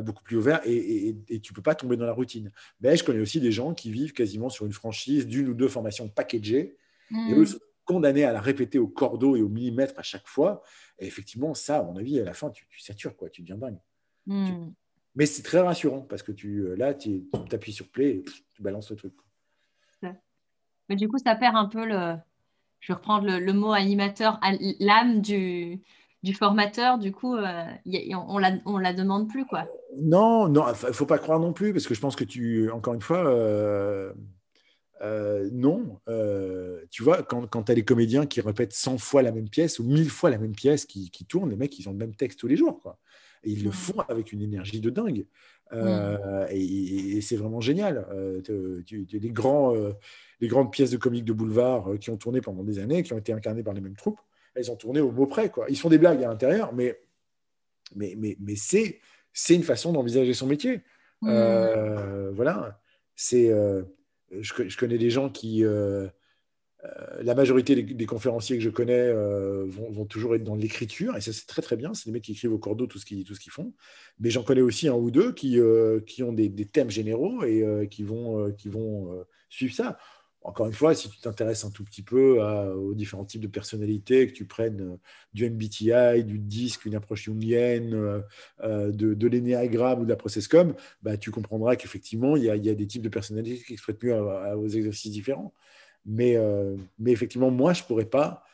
beaucoup plus ouvert et, tu ne peux pas tomber dans la routine. Mais je connais aussi des gens qui vivent quasiment sur une franchise d'une ou deux formations packagées et eux mmh. sont condamnés à la répéter au cordeau et au millimètre à chaque fois. Et effectivement, ça, à mon avis, à la fin, tu, satures, quoi, tu deviens dingue. Mmh. Mais c'est très rassurant parce que tu, euh, là, tu appuies sur play et tu balances le truc. Mais du coup, ça perd un peu le. Je vais reprendre le, mot animateur, l'âme du, du formateur. Du coup, euh, on la, on la demande plus, quoi. Non, non, il faut pas croire non plus parce que je pense que tu, encore une fois, euh, non. tu vois, quand, quand tu as les comédiens qui répètent 100 fois la même pièce ou 1000 fois la même pièce qui, qui tournent, les mecs, ils ont le même texte tous les jours. Quoi. Et ils le font avec une énergie de dingue. Euh, et, c'est vraiment génial. Euh, tu, les, grands, euh, les grandes pièces de comiques de boulevard qui ont tourné pendant des années, qui ont été incarnées par les mêmes troupes, elles ont tourné au mot près. Quoi. Ils font des blagues à l'intérieur, mais, mais, mais, mais c'est, c'est une façon d'envisager son métier. voilà. C'est, je, connais des gens qui euh, la majorité des, conférenciers que je connais euh, vont, toujours être dans l'écriture, et ça c'est très très bien, c'est des mecs qui écrivent au cordeau tout ce qu'ils font. Mais j'en connais aussi un ou deux qui, euh, ont des, thèmes généraux et qui vont suivre ça. Encore une fois, si tu t'intéresses un tout petit peu aux différents types de personnalités, que tu prennes du MBTI, du DISC, une approche jungienne, de, de l'énéagramme ou de la processcom, bah, tu comprendras qu'effectivement, il y, a, des types de personnalités qui se mieux aux exercices différents. Mais, euh, effectivement, moi, je ne pourrais pas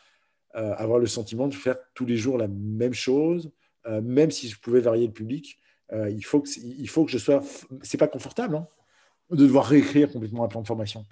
euh, avoir le sentiment de faire tous les jours la même chose, euh, même si je pouvais varier le public. il faut que je sois. C'est pas confortable hein, de devoir réécrire complètement un plan de formation.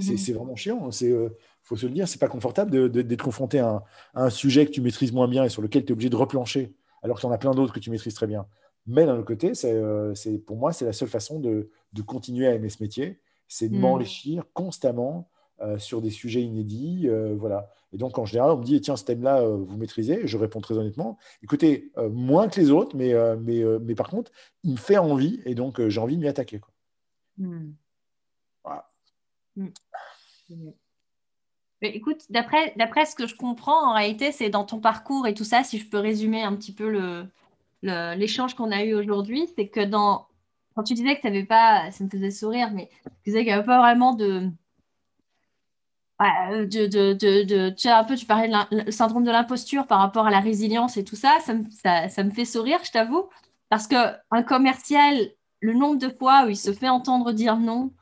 C'est mhm. vraiment chiant. Il hein, faut se le dire, c'est pas confortable d'être confronté à un, sujet que tu maîtrises moins bien et sur lequel tu es obligé de replancher, alors qu'il y en a plein d'autres que tu maîtrises très bien. Mais d'un autre côté, c'est pour moi, c'est la seule façon de, de, continuer à aimer ce métier, c'est de mhm. m'enrichir constamment euh, sur des sujets inédits. Euh, voilà. Et donc, en général, on me dit, tiens, ce thème-là, euh, vous maîtrisez Je réponds très honnêtement, écoutez, moins que les autres, mais, mais, mais par contre, il me fait envie, et donc j'ai envie de m'y attaquer. Quoi. Hmm. Mais écoute, d'après, ce que je comprends, en réalité, c'est dans ton parcours et tout ça, si je peux résumer un petit peu le, l'échange qu'on a eu aujourd'hui, c'est que dans, quand tu disais que tu n'avais pas, ça me faisait sourire, mais tu disais qu'il n'y avait pas vraiment de, euh, de, de, tu un peu, tu parlais de syndrome de l'imposture par rapport à la résilience et tout ça, ça me, ça, ça me fait sourire, je t'avoue, parce qu'un commercial le nombre de fois où il se fait entendre dire non,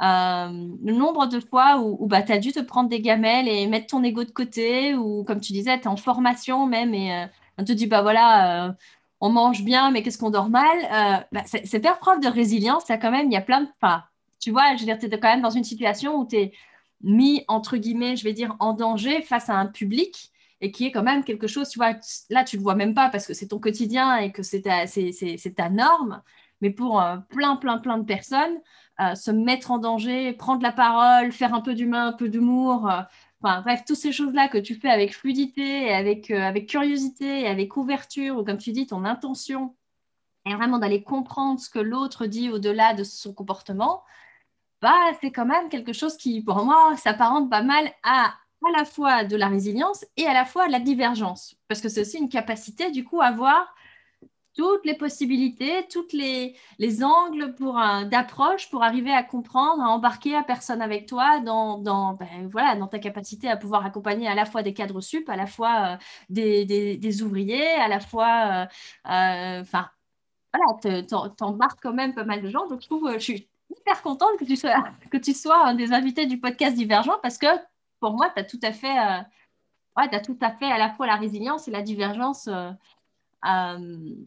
le nombre de fois où, bah, tu as dû te prendre des gamelles et mettre ton ego de côté, ou comme tu disais, tu es en formation même et euh, on te dit, bah voilà, euh, on mange bien, mais qu'est-ce qu'on dort mal bah, C'est faire preuve de résilience. Il quand même, il y a plein de. Enfin, tu vois, je veux dire, tu es quand même dans une situation où tu es mis, entre guillemets, je vais dire, en danger face à un public et qui est quand même quelque chose, tu vois, là, tu le vois même pas parce que c'est ton quotidien et que c'est ta, ta, norme, mais pour plein, plein, plein de personnes, se mettre en danger, prendre la parole, faire un peu d'humain, un peu d'humour. Euh, enfin, bref, toutes ces choses-là que tu fais avec fluidité, avec, euh, avec curiosité, avec ouverture, ou comme tu dis, ton intention, et vraiment d'aller comprendre ce que l'autre dit au-delà de son comportement, bah, c'est quand même quelque chose qui, pour moi, s'apparente pas mal à à la fois de la résilience et à la fois de la divergence. Parce que c'est aussi une capacité, du coup, à voir toutes les possibilités, tous les, les, angles pour d'approche pour arriver à comprendre, à embarquer la personne avec toi dans, dans, ben, voilà, dans ta capacité à pouvoir accompagner à la fois des cadres sup, à la fois euh, des, des, ouvriers, à la fois, euh, euh, enfin, voilà, t'embarques quand même pas mal de gens. Donc, je suis hyper contente que tu sois, que tu sois un des invités du podcast Divergent parce que pour moi, tu as tout à fait, ouais, as tout à fait à la fois la résilience et la divergence euh,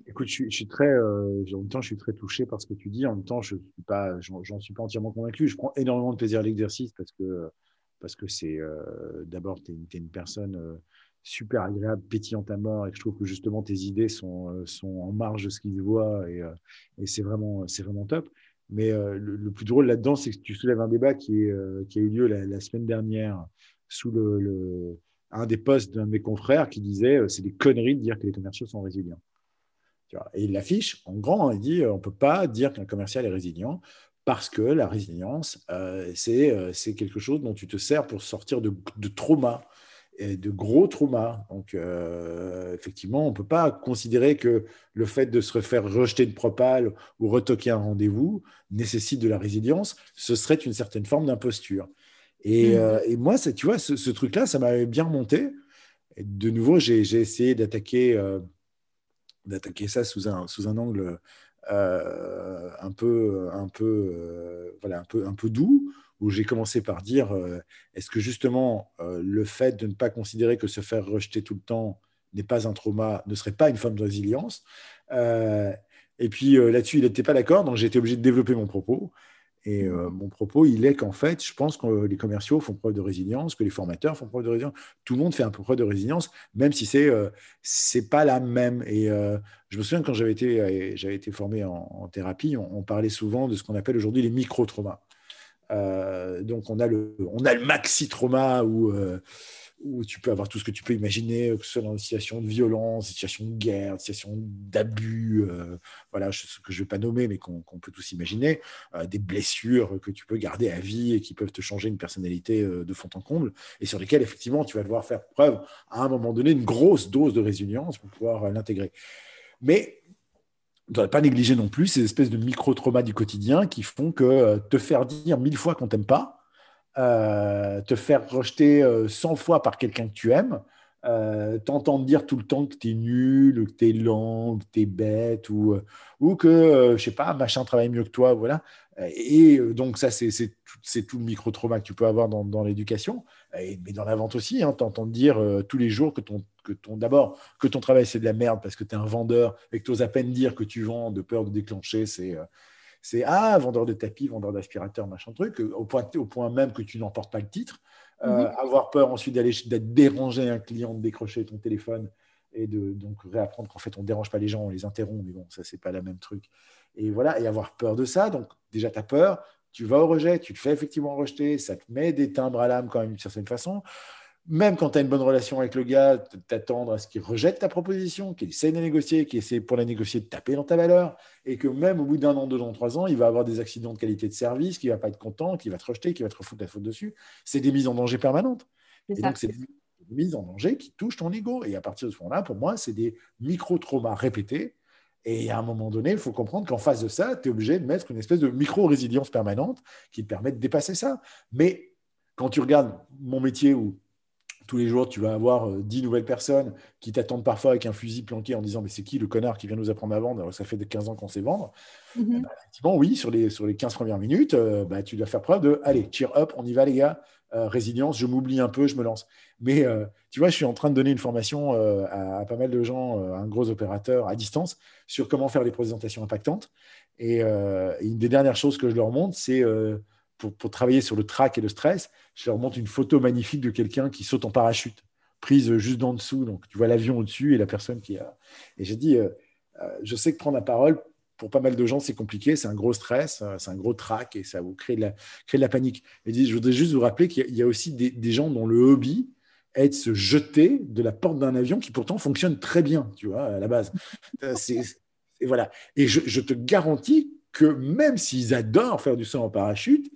Écoute, je suis, très, euh, en même temps, je suis très touché par ce que tu dis. En même temps, je suis pas, j'en suis pas entièrement convaincu. Je prends énormément de plaisir à l'exercice parce que, parce que c'est, euh, d'abord, tu es, une personne super agréable, pétillante à mort, et je trouve que justement tes idées sont, en marge de ce qui se voit, et, c'est vraiment, c'est vraiment top. Mais le, plus drôle là-dedans, c'est que tu soulèves un débat qui a eu lieu la, semaine dernière sous le un des postes d'un de mes confrères qui disait euh, c'est des conneries de dire que les commerciaux sont résilients. Et il l'affiche en grand, il dit euh, on ne peut pas dire qu'un commercial est résilient parce que la résilience, euh, c'est quelque chose dont tu te sers pour sortir de, de traumas, de gros traumas. Donc, effectivement, on ne peut pas considérer que le fait de se faire rejeter une propale ou retoquer un rendez-vous nécessite de la résilience. Ce serait une certaine forme d'imposture. Mmh. Euh, et, moi, tu vois, ce, truc-là, ça m'avait bien remonté. de nouveau, j'ai essayé d'attaquer euh, d'attaquer ça sous un, sous un angle euh, un, peu, un, peu, voilà, un, peu, un peu doux, où j'ai commencé par dire est-ce que justement le fait de ne pas considérer que se faire rejeter tout le temps n'est pas un trauma, ne serait pas une forme de résilience Et puis là-dessus, il n'était pas d'accord, donc j'ai été obligé de développer mon propos. Et euh, mon propos, il est qu'en fait, je pense que les commerciaux font preuve de résilience, que les formateurs font preuve de résilience. Tout le monde fait un peu preuve de résilience, même si c'est euh, pas la même. Et euh, je me souviens quand j'avais été, j'avais été formé en, thérapie, on, parlait souvent de ce qu'on appelle aujourd'hui les micro-traumas. donc on a le, on a le maxi-trauma où où tu peux avoir tout ce que tu peux imaginer, que ce soit dans une situation de violence, une situation de guerre, une situation d'abus, euh, voilà, ce que je ne vais pas nommer, mais qu'on peut tous imaginer, euh, des blessures que tu peux garder à vie et qui peuvent te changer une personnalité euh, de fond en comble, et sur lesquelles, effectivement, tu vas devoir faire preuve, à un moment donné, une grosse dose de résilience pour pouvoir l'intégrer. Mais ne doit pas négliger non plus ces espèces de micro-traumas du quotidien qui font que te faire dire mille fois qu'on t'aime pas, euh, te faire rejeter 100 euh, fois par quelqu'un que tu aimes, euh, t'entendre dire tout le temps que tu es nul, que tu es lent, que tu es bête, ou, euh, ou que, je sais pas, machin travaille mieux que toi, voilà. Et donc, ça, c'est tout le micro-trauma que tu peux avoir dans, l'éducation, mais dans la vente aussi, hein, t'entendre dire tous les jours que ton, que ton d'abord, que ton travail, c'est de la merde parce que tu es un vendeur et que tu oses à peine dire que tu vends de peur de déclencher, c'est c'est ah, vendeur de tapis, vendeur d'aspirateur, machin truc, au point, au point même que tu n'emportes pas le titre. Euh, mhm. avoir peur ensuite d'aller déranger un client, de décrocher ton téléphone et de donc réapprendre qu'en fait on ne dérange pas les gens, on les interrompt, mais bon, ça c'est pas la même truc. Et voilà, et avoir peur de ça, donc déjà tu as peur, tu vas au rejet, tu te fais effectivement rejeter, ça te met des timbres à l'âme quand même d'une certaine façon même quand tu as une bonne relation avec le gars, t'attendre à ce qu'il rejette ta proposition, qu'il essaie de négocier, qu'il essaie pour la négocier de taper dans ta valeur, et que même au bout d'un an, deux ans, trois ans, il va avoir des accidents de qualité de service, qu'il va pas être content, qu'il va te rejeter, qu'il va te refoutre la faute dessus. C'est des mises en danger permanentes. Et donc, c'est des mises en danger qui touchent ton ego. Et à partir de ce moment-là, pour moi, c'est des micro-traumas répétés. Et à un moment donné, il faut comprendre qu'en face de ça, tu es obligé de mettre une espèce de micro-résilience permanente qui te permet de dépasser ça. Mais quand tu regardes mon métier où tous les jours, tu vas avoir 10 nouvelles personnes qui t'attendent parfois avec un fusil planqué en disant Mais c'est qui le connard qui vient nous apprendre à vendre? Ça fait 15 ans qu'on sait vendre. Mm-hmm. Bah, effectivement, oui, sur les, sur les 15 premières minutes, bah, tu dois faire preuve de Allez, cheer up, on y va, les gars. résilience, je m'oublie un peu, je me lance. Mais tu vois, je suis en train de donner une formation à, pas mal de gens, un gros opérateur à distance, sur comment faire des présentations impactantes. Et, une des dernières choses que je leur montre, c'est pour, travailler sur le trac et le stress, je leur montre une photo magnifique de quelqu'un qui saute en parachute, prise juste d'en dessous. Donc, tu vois l'avion au-dessus et la personne qui a. Et j'ai dit, euh, euh, je sais que prendre la parole, pour pas mal de gens, c'est compliqué, c'est un gros stress, euh, c'est un gros trac et ça vous crée de la, crée la panique. Et je voudrais juste vous rappeler qu'il y, a aussi des, gens dont le hobby est de se jeter de la porte d'un avion qui pourtant fonctionne très bien, tu vois, à la base. et voilà. Et je, je te garantis que même s'ils adorent faire du saut en parachute,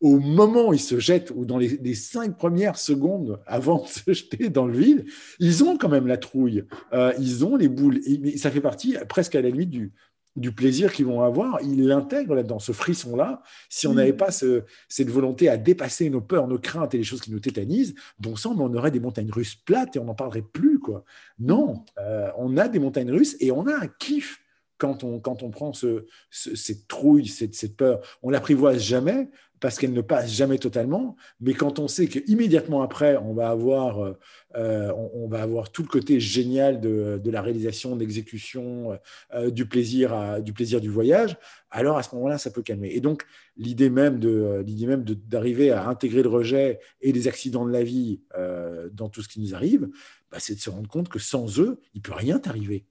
au moment où ils se jettent, ou dans les, cinq premières secondes avant de se jeter dans le vide, ils ont quand même la trouille, euh, ils ont les boules. Et, ça fait partie presque à la limite du, du plaisir qu'ils vont avoir. Ils l'intègrent là-dedans, ce frisson-là. Si on mm. n'avait pas cette volonté à dépasser nos peurs, nos craintes et les choses qui nous tétanisent, bon sang, on aurait des montagnes russes plates et on n'en parlerait plus. quoi. Non, euh, on a des montagnes russes et on a un kiff quand on, quand on prend ce, cette trouille, cette, peur. On l'apprivoise jamais, parce qu'elle ne passe jamais totalement, mais quand on sait qu'immédiatement après, on va, avoir, euh, euh, on, va avoir tout le côté génial de, la réalisation, de l'exécution, euh, du, plaisir du plaisir du voyage, alors à ce moment-là, ça peut calmer. Et donc, l'idée même, de, l'idée même d'arriver à intégrer le rejet et les accidents de la vie dans tout ce qui nous arrive, bah, c'est de se rendre compte que sans eux, il ne peut rien t'arriver.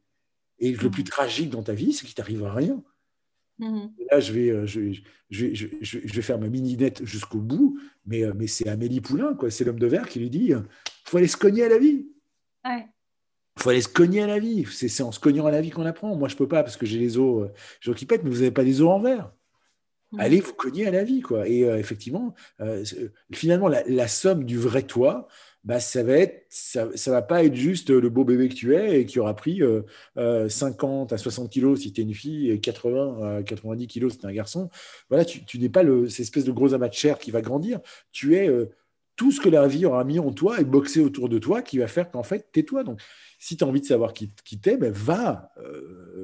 Et le plus mmh. tragique dans ta vie, c'est qu'il t'arrive rien. Mmh. Là, je vais, euh, je, je, je, je, vais faire ma mini-nette jusqu'au bout, mais, euh, mais c'est Amélie Poulain, quoi. c'est l'homme de verre qui lui dit il faut aller se cogner à la vie. Il faut aller se cogner à la vie. C'est en se cognant à la vie qu'on apprend. Moi, je ne peux pas parce que j'ai les os, euh, qui pètent, mais vous n'avez pas des os en verre. Mmh. Allez vous cogner à la vie. Quoi. Et effectivement, finalement, la, la, somme du vrai toi, bah, ça va être, ça, ça, va pas être juste le beau bébé que tu es et qui aura pris 50 euh, euh, à 60 kilos si tu es une fille et 80 à 90 kilos si tu es un garçon. Voilà, tu, tu n'es pas le, cette espèce de gros amas de chair qui va grandir. Tu es euh, tout ce que la vie aura mis en toi et boxé autour de toi qui va faire qu'en fait, tu es toi. Donc, si tu as envie de savoir qui, qui t'es, ben, va,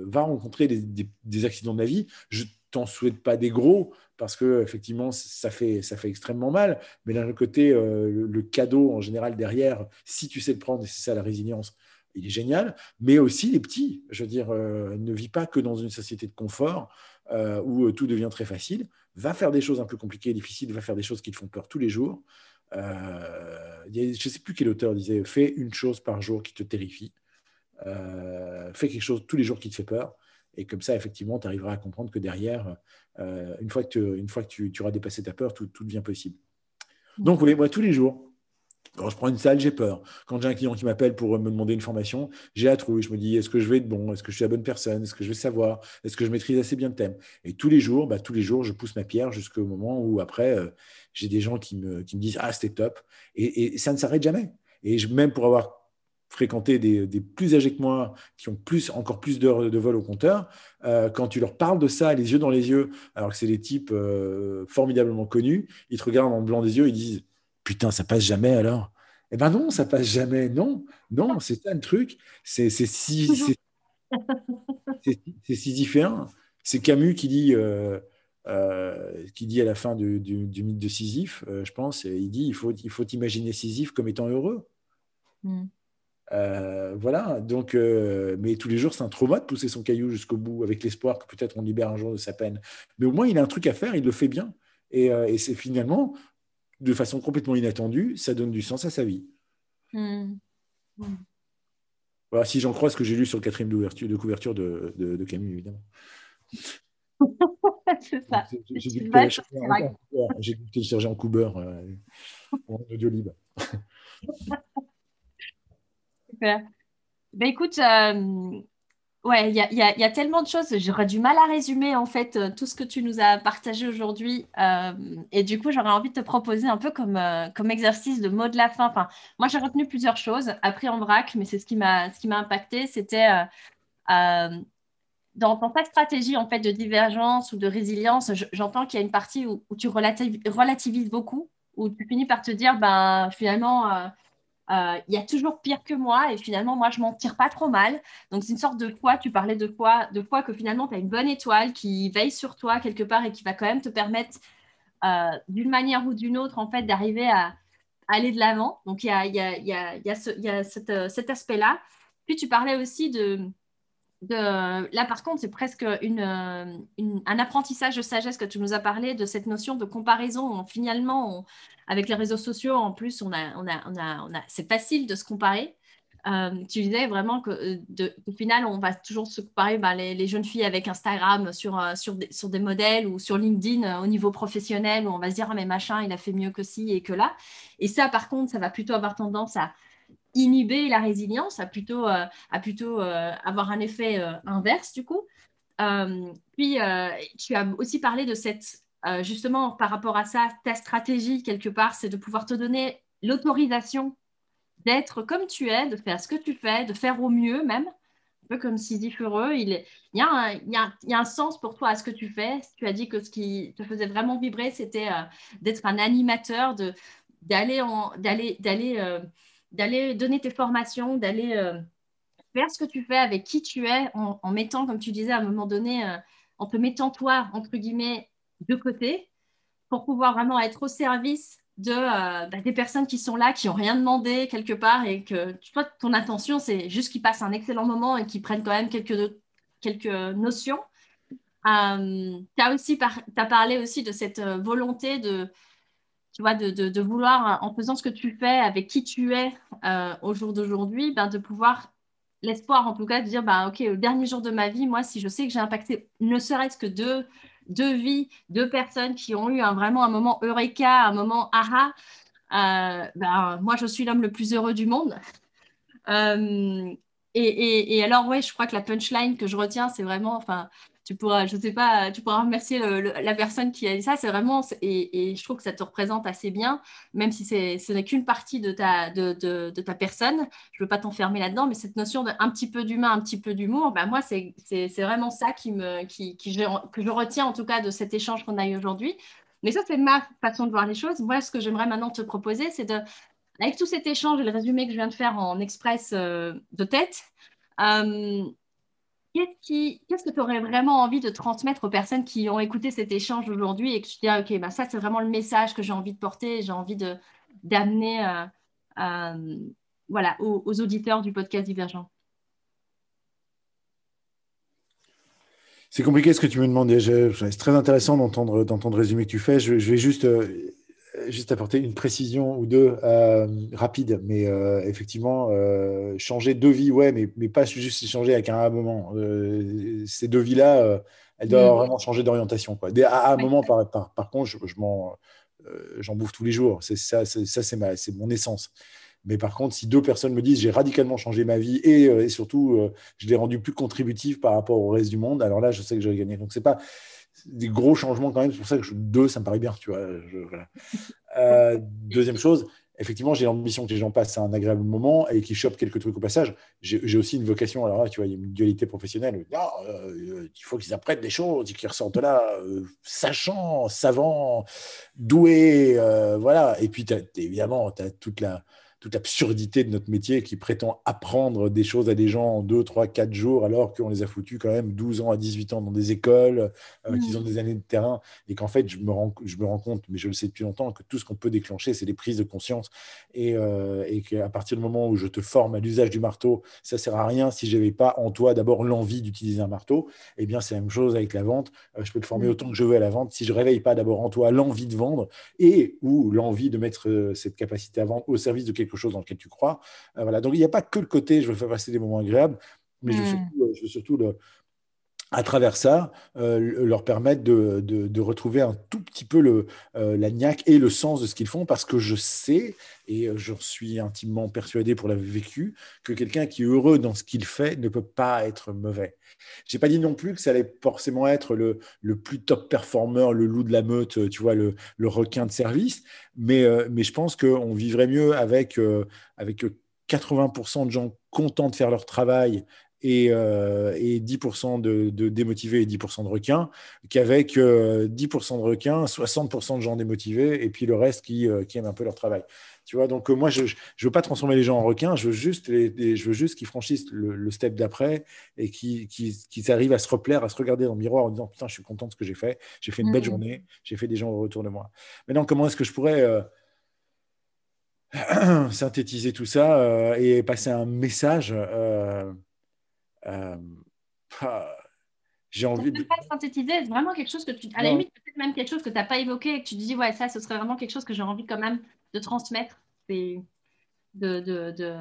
va rencontrer des, des, des, accidents de la vie. Je t'en souhaite pas des gros, parce que effectivement ça fait ça fait extrêmement mal. Mais d'un autre côté euh, le, cadeau en général derrière si tu sais le prendre et c'est ça la résilience il est génial. Mais aussi les petits je veux dire euh, ne vis pas que dans une société de confort euh, où tout devient très facile. Va faire des choses un peu compliquées difficiles va faire des choses qui te font peur tous les jours. Je ne sais plus quel auteur disait fais une chose par jour qui te terrifie. Fais quelque chose tous les jours qui te fait peur et comme ça, effectivement, tu arriveras à comprendre que derrière, euh, une fois que, tu, une fois que tu, auras dépassé ta peur, tout, devient possible. Donc, voyez, moi, tous les jours, quand je prends une salle, j'ai peur. Quand j'ai un client qui m'appelle pour me demander une formation, j'ai la trouille. Je me dis, est-ce que je vais être bon? Est-ce que je suis la bonne personne? Est-ce que je vais savoir? Est-ce que je maîtrise assez bien le thème? Et tous les jours, bah, tous les jours, je pousse ma pierre jusqu'au moment où après, euh, j'ai des gens qui me, qui me disent, ah, c'était top. Et, ça ne s'arrête jamais. Et même pour avoir fréquenter des, plus âgés que moi, qui ont plus, encore plus d'heures de vol au compteur, euh, quand tu leur parles de ça, les yeux dans les yeux, alors que c'est des types euh, formidablement connus, ils te regardent en blanc des yeux, ils disent Putain, ça passe jamais alors Eh ben non, ça passe jamais. Non, non, c'est ça le truc. C'est si, sisyphéen. C'est Camus qui dit. Euh, qui dit à la fin du, mythe de Sisyphe, je pense, il dit il faut, il faut imaginer Sisyphe comme étant heureux. Mm. Euh, voilà, donc, euh, mais tous les jours, c'est un trauma de pousser son caillou jusqu'au bout avec l'espoir que peut-être on libère un jour de sa peine. Mais au moins, il a un truc à faire, il le fait bien. Et, euh, c'est finalement, de façon complètement inattendue, ça donne du sens à sa vie. Hmm. Hmm. Voilà, si j'en crois ce que j'ai lu sur le quatrième de couverture de, de, Camus, évidemment. c'est ça. J'ai dû le télécharger en Cooper en audio libre. Ben écoute, euh, ouais, il y a, tellement de choses. J'aurais du mal à résumer en fait euh, tout ce que tu nous as partagé aujourd'hui. Euh, et du coup, j'aurais envie de te proposer un peu comme, comme exercice de mot de la fin. Enfin, moi, j'ai retenu plusieurs choses. Après, en vrac, mais c'est ce qui m'a ce qui m'a impacté. C'était dans, dans, ta stratégie en fait de divergence ou de résilience, j'entends qu'il y a une partie où, où tu relativises beaucoup, où tu finis par te dire, ben finalement il y a toujours pire que moi et finalement, moi, je m'en tire pas trop mal. Donc, c'est une sorte de foi, tu parlais de foi, de foi que finalement, tu as une bonne étoile qui veille sur toi quelque part et qui va quand même te permettre, euh, d'une manière ou d'une autre, en fait, d'arriver à, aller de l'avant. Donc, il y a, y a, y a, y a, a cet aspect-là. Puis, tu parlais aussi de, là, par contre, c'est presque une, un apprentissage de sagesse que tu nous as parlé de cette notion de comparaison. finalement, avec les réseaux sociaux, en plus, c'est facile de se comparer. Euh, tu disais vraiment que euh, de, au final, on va toujours se comparer ben, les, jeunes filles avec Instagram sur, euh, sur, des, sur des modèles ou sur LinkedIn au niveau professionnel où on va se dire, ah, mais machin, il a fait mieux que ci et que là. Et ça, par contre, ça va plutôt avoir tendance à, inhiber la résilience, à plutôt, euh, plutôt euh, avoir un effet euh, inverse du coup. puis, tu as aussi parlé de cette, justement, par rapport à ça, ta stratégie quelque part, c'est de pouvoir te donner l'autorisation d'être comme tu es, de faire ce que tu fais, de faire au mieux même, un peu comme Sidi Fureux. Il, il, y a un, il, y a, il y a un sens pour toi à ce que tu fais. Tu as dit que ce qui te faisait vraiment vibrer, c'était d'être un animateur, d'aller d'aller donner tes formations, d'aller euh, faire ce que tu fais avec qui tu es, en, mettant, comme tu disais à un moment donné, euh, en te mettant toi, entre guillemets, de côté, pour pouvoir vraiment être au service de, euh, bah, des personnes qui sont là, qui n'ont rien demandé quelque part, et que toi, ton intention, c'est juste qu'ils passent un excellent moment et qu'ils prennent quand même quelques, quelques notions. tu as aussi as parlé aussi de cette volonté de tu vois, de, vouloir, en faisant ce que tu fais, avec qui tu es euh, au jour d'aujourd'hui, ben, de pouvoir, l'espoir en tout cas, de dire, ben, OK, au dernier jour de ma vie, moi, si je sais que j'ai impacté ne serait-ce que deux, deux vies, deux personnes qui ont eu un, vraiment un moment eureka, un moment aha, euh, ben, moi, je suis l'homme le plus heureux du monde. Euh, et, et, alors, ouais, je crois que la punchline que je retiens, c'est vraiment, enfin, tu pourras, je sais pas, tu pourras remercier la personne qui a dit ça. C'est vraiment, et, je trouve que ça te représente assez bien, même si ce n'est qu'une partie de ta, de, ta personne. Je veux pas t'enfermer là-dedans, mais cette notion d'un petit peu d'humain, un petit peu d'humour, ben moi, c'est vraiment ça qui me, qui, qui que je retiens en tout cas de cet échange qu'on a eu aujourd'hui. Mais ça, c'est ma façon de voir les choses. Moi, ce que j'aimerais maintenant te proposer, c'est de, avec tout cet échange et le résumé que je viens de faire en express euh, de tête, euh, qu'est-ce que tu aurais vraiment envie de transmettre aux personnes qui ont écouté cet échange aujourd'hui et que tu dis, OK, bah ça, c'est vraiment le message que j'ai envie de porter, j'ai envie d'amener euh, euh, voilà, aux, auditeurs du podcast Divergent? C'est compliqué ce que tu me demandais. C'est très intéressant d'entendre le résumé que tu fais. Je, vais juste euh, juste apporter une précision ou deux euh, rapide, mais euh, effectivement, euh, changer deux vies, ouais, mais, mais pas juste changer avec un moment. ces deux vies-là, elles doivent mm. vraiment changer d'orientation. À, un moment, par, par, contre, je, j'en bouffe tous les jours. C'est ça, ça c'est, c'est mon essence. Mais par contre, si deux personnes me disent j'ai radicalement changé ma vie et, et surtout je l'ai rendu plus contributif par rapport au reste du monde, alors là, je sais que j'aurais gagné. Donc, c'est pas des gros changements quand même. C'est pour ça que deux, ça me paraît bien. Tu vois, euh, deuxième chose, effectivement, j'ai l'ambition que les gens passent un agréable moment et qu'ils chopent quelques trucs au passage. J'ai aussi une vocation. Alors là, tu vois, il y a une dualité professionnelle. Euh, il faut qu'ils apprennent des choses et qu'ils ressortent là euh, sachant, savant, doués. voilà. Et puis, évidemment, tu as toute la toute l'absurdité de notre métier qui prétend apprendre des choses à des gens en 2, 3, 4 jours, alors qu'on les a foutus quand même 12 ans à 18 ans dans des écoles, euh, qu'ils ont mm. des années de terrain, et qu'en fait, je me, rends, je me rends compte, mais je le sais depuis longtemps, que tout ce qu'on peut déclencher, c'est des prises de conscience, et, euh, et qu'à partir du moment où je te forme à l'usage du marteau, ça sert à rien si je n'avais pas en toi d'abord l'envie d'utiliser un marteau, et eh bien c'est la même chose avec la vente, euh, je peux te former mm. autant que je veux à la vente, si je ne réveille pas d'abord en toi l'envie de vendre, et ou l'envie de mettre cette capacité à vendre au service de quelque chose dans lequel tu crois. Euh, voilà. Donc, il n'y a pas que le côté je veux faire passer des moments agréables, mais je veux hmm. surtout, je veux surtout le, à travers ça, euh, leur permettre de, de, retrouver un tout petit peu le, euh, la niaque et le sens de ce qu'ils font, parce que je sais, et j'en suis intimement persuadé pour l'avoir vécu, que quelqu'un qui est heureux dans ce qu'il fait ne peut pas être mauvais. Je n'ai pas dit non plus que ça allait forcément être le, le, plus top performer, le loup de la meute, tu vois, le, le requin de service, mais, euh, mais je pense qu'on vivrait mieux avec, avec 80% de gens contents de faire leur travail et, 10% de, de, démotivés et 10% de requins, qu'avec 10% de requins, 60% de gens démotivés, et puis le reste qui, qui aiment un peu leur travail. Tu vois, donc moi, je ne veux pas transformer les gens en requins, je veux juste, je veux juste qu'ils franchissent le, step d'après et qu'ils arrivent à se replaire, à se regarder dans le miroir en disant Putain, je suis content de ce que j'ai fait, j'ai fait une belle mmh. journée, j'ai fait des gens autour de moi. Maintenant, comment est-ce que je pourrais synthétiser tout ça euh, et passer un message. Euh, euh, ah, j'ai envie de. Pas synthétiser, c'est vraiment quelque chose que tu. À la limite, peut-être même quelque chose que tu n'as pas évoqué et que tu te dis, ouais, ça, ce serait vraiment quelque chose que j'ai envie quand même de transmettre et de, de, de,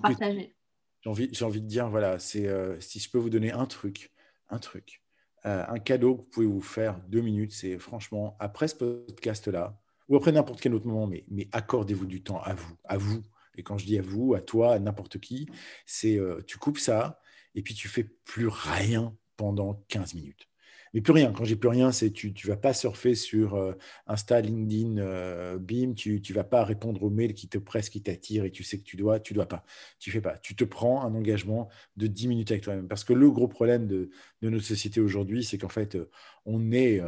partager. J'ai envie, j'ai envie de dire, voilà, c'est si je peux vous donner un truc, un truc, un cadeau que vous pouvez vous faire deux minutes, c'est franchement, après ce podcast-là, ou après n'importe quel autre moment, mais, mais accordez-vous du temps à vous, à vous. Et quand je dis à vous, à toi, à n'importe qui, c'est euh, tu coupes ça et puis tu fais plus rien pendant 15 minutes. Mais plus rien. Quand j'ai plus rien, c'est tu ne vas pas surfer sur euh, Insta, LinkedIn, euh, BIM, tu ne vas pas répondre aux mails qui te pressent, qui t'attirent et tu sais que tu dois, tu dois pas. Tu fais pas. Tu te prends un engagement de 10 minutes avec toi-même. Parce que le gros problème de, de notre société aujourd'hui, c'est qu'en fait, on est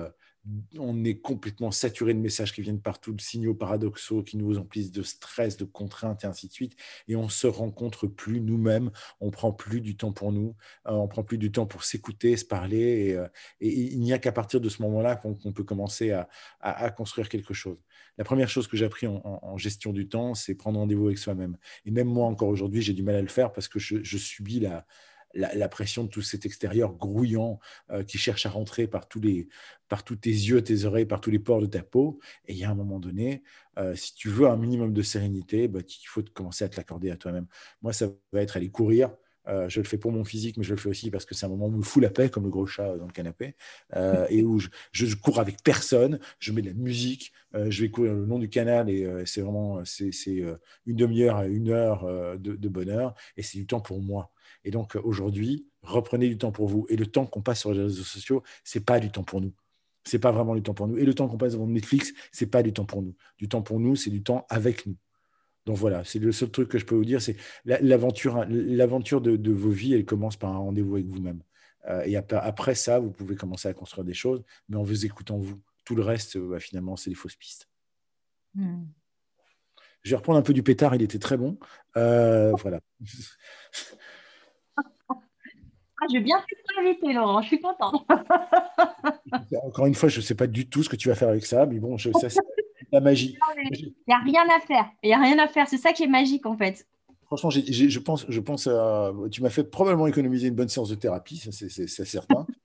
on est complètement saturé de messages qui viennent partout, de signaux paradoxaux qui nous emplissent de stress, de contraintes et ainsi de suite. Et on se rencontre plus nous-mêmes, on prend plus du temps pour nous, euh, on prend plus du temps pour s'écouter, se parler. Et, euh, il n'y a qu'à partir de ce moment-là qu'on peut commencer à, construire quelque chose. La première chose que j'ai appris en, gestion du temps, c'est prendre rendez-vous avec soi-même. Et même moi, encore aujourd'hui, j'ai du mal à le faire parce que je subis la, la, pression de tout cet extérieur grouillant euh, qui cherche à rentrer par tous, les, par tous tes yeux, tes oreilles, par tous les pores de ta peau. Et il y a un moment donné, euh, si tu veux un minimum de sérénité, bah, il faut commencer à te l'accorder à toi-même. Moi, ça va être aller courir. Euh, je le fais pour mon physique, mais je le fais aussi parce que c'est un moment où me fout la paix, comme le gros chat dans le canapé, et où je, cours avec personne, je mets de la musique, je vais courir le long du canal, et c'est vraiment une demi-heure à une heure de, de bonheur, et c'est du temps pour moi. Et donc aujourd'hui, reprenez du temps pour vous. Et le temps qu'on passe sur les réseaux sociaux, c'est pas du temps pour nous. C'est pas vraiment du temps pour nous. Et le temps qu'on passe devant Netflix, c'est pas du temps pour nous. Du temps pour nous, c'est du temps avec nous. Donc voilà, c'est le seul truc que je peux vous dire, c'est l'aventure, l'aventure de, vos vies, elle commence par un rendez-vous avec vous-même. Euh, et après, ça, vous pouvez commencer à construire des choses, mais en vous écoutant vous. Tout le reste, euh, bah, finalement, c'est des fausses pistes. Hmm. Je vais reprendre un peu du pétard, il était très bon. Euh, voilà. Ah, je vais bien t'inviter, Laurent. Je suis contente. Encore une fois, je ne sais pas du tout ce que tu vas faire avec ça, mais bon, je sais, c'est la magie. Il n'y a rien à faire. Il n'y a rien à faire. C'est ça qui est magique, en fait. Franchement, je pense, je pense à, tu m'as fait probablement économiser une bonne séance de thérapie, ça c'est certain.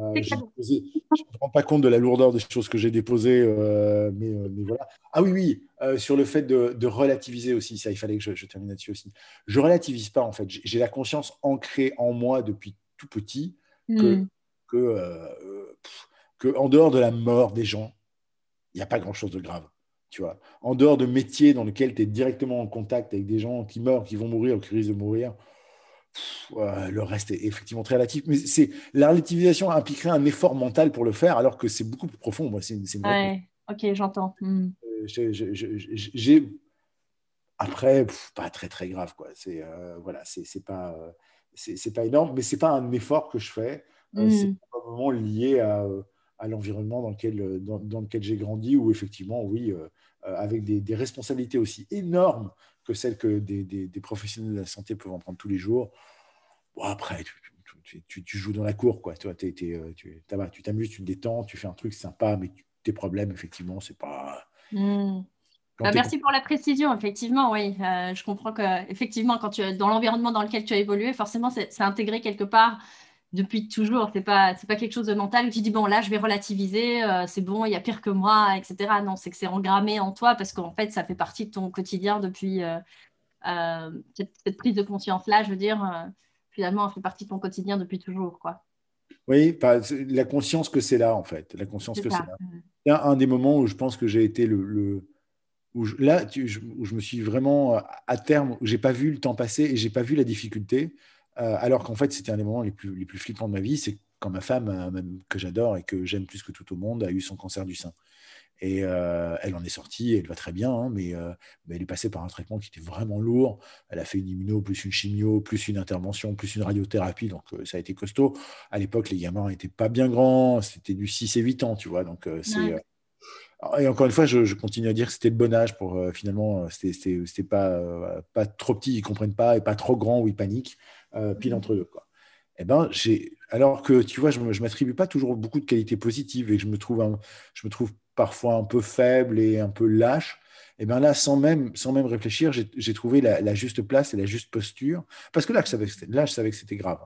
Euh, je ne me rends pas compte de la lourdeur des choses que j'ai déposées, euh, mais, euh, mais, voilà. Ah oui, oui, sur le fait de, relativiser aussi, ça, il fallait que je, je termine là-dessus aussi. Je relativise pas, en fait. J'ai la conscience ancrée en moi depuis tout petit que, hmm. que, euh, que, en dehors de la mort des gens, il n'y a pas grand-chose de grave. Tu vois. En dehors de métiers dans lesquels tu es directement en contact avec des gens qui meurent, qui vont mourir ou qui risquent de mourir, le reste est effectivement très relatif. Mais c'est la relativisation impliquerait un effort mental pour le faire, alors que c'est beaucoup plus profond. Moi, c'est, ok, j'entends. Hmm. Euh, j'ai après, pas très très grave quoi. C'est euh, voilà, c'est pas c'est pas énorme, mais c'est pas un effort que je fais. Euh, c'est probablement lié à, à l'environnement dans lequel, dans, lequel j'ai grandi, où effectivement, oui, euh, euh, avec des, responsabilités aussi énormes que celles que des, des, professionnels de la santé peuvent en prendre tous les jours. Bon, après, tu, tu, joues dans la cour, quoi. Tu t'amuses, tu te détends, tu fais un truc sympa, mais tes problèmes, effectivement, c'est pas. Mm. Bah, merci pour la précision. Effectivement, oui, euh, je comprends que effectivement, quand tu es dans l'environnement dans lequel tu as évolué, forcément, c'est intégré quelque part depuis toujours. C'est pas c'est pas quelque chose de mental où tu dis bon là, je vais relativiser, euh, c'est bon, il y a pire que moi, etc. Non, c'est que c'est engrammé en toi parce qu'en fait, ça fait partie de ton quotidien depuis euh, cette, prise de conscience là. Je veux dire, finalement, ça fait partie de ton quotidien depuis toujours, quoi. Oui, la conscience que c'est là en fait, la conscience que c'est là. Un des moments où je pense que j'ai été le où je, là, où je me suis vraiment à terme, où j'ai pas vu le temps passer et j'ai pas vu la difficulté, euh, alors qu'en fait, c'était un des moments les plus, les plus flippants de ma vie, c'est quand ma femme, euh, que j'adore et que j'aime plus que tout au monde, a eu son cancer du sein. Et elle en est sortie, elle va très bien, hein, mais, mais, elle est passée par un traitement qui était vraiment lourd. Elle a fait une immuno, plus une chimio, plus une intervention, plus une radiothérapie, donc ça a été costaud. À l'époque, les gamins n'étaient pas bien grands, c'était du 6 et 8 ans, tu vois, donc c'est et encore une fois, je, continue à dire que c'était le bon âge pour euh, finalement, euh, c'était pas, euh, pas trop petit, ils comprennent pas, et pas trop grand où ils paniquent, pile mhm. entre deux. Quoi. Eh ben, alors que tu vois, je ne m'attribue pas toujours beaucoup de qualités positives et que je me trouve, je me trouve parfois un peu faible et un peu lâche. Et eh ben là, sans même, sans même réfléchir, j'ai trouvé la, juste place et la juste posture. Parce que là, je savais, là, je savais que c'était grave.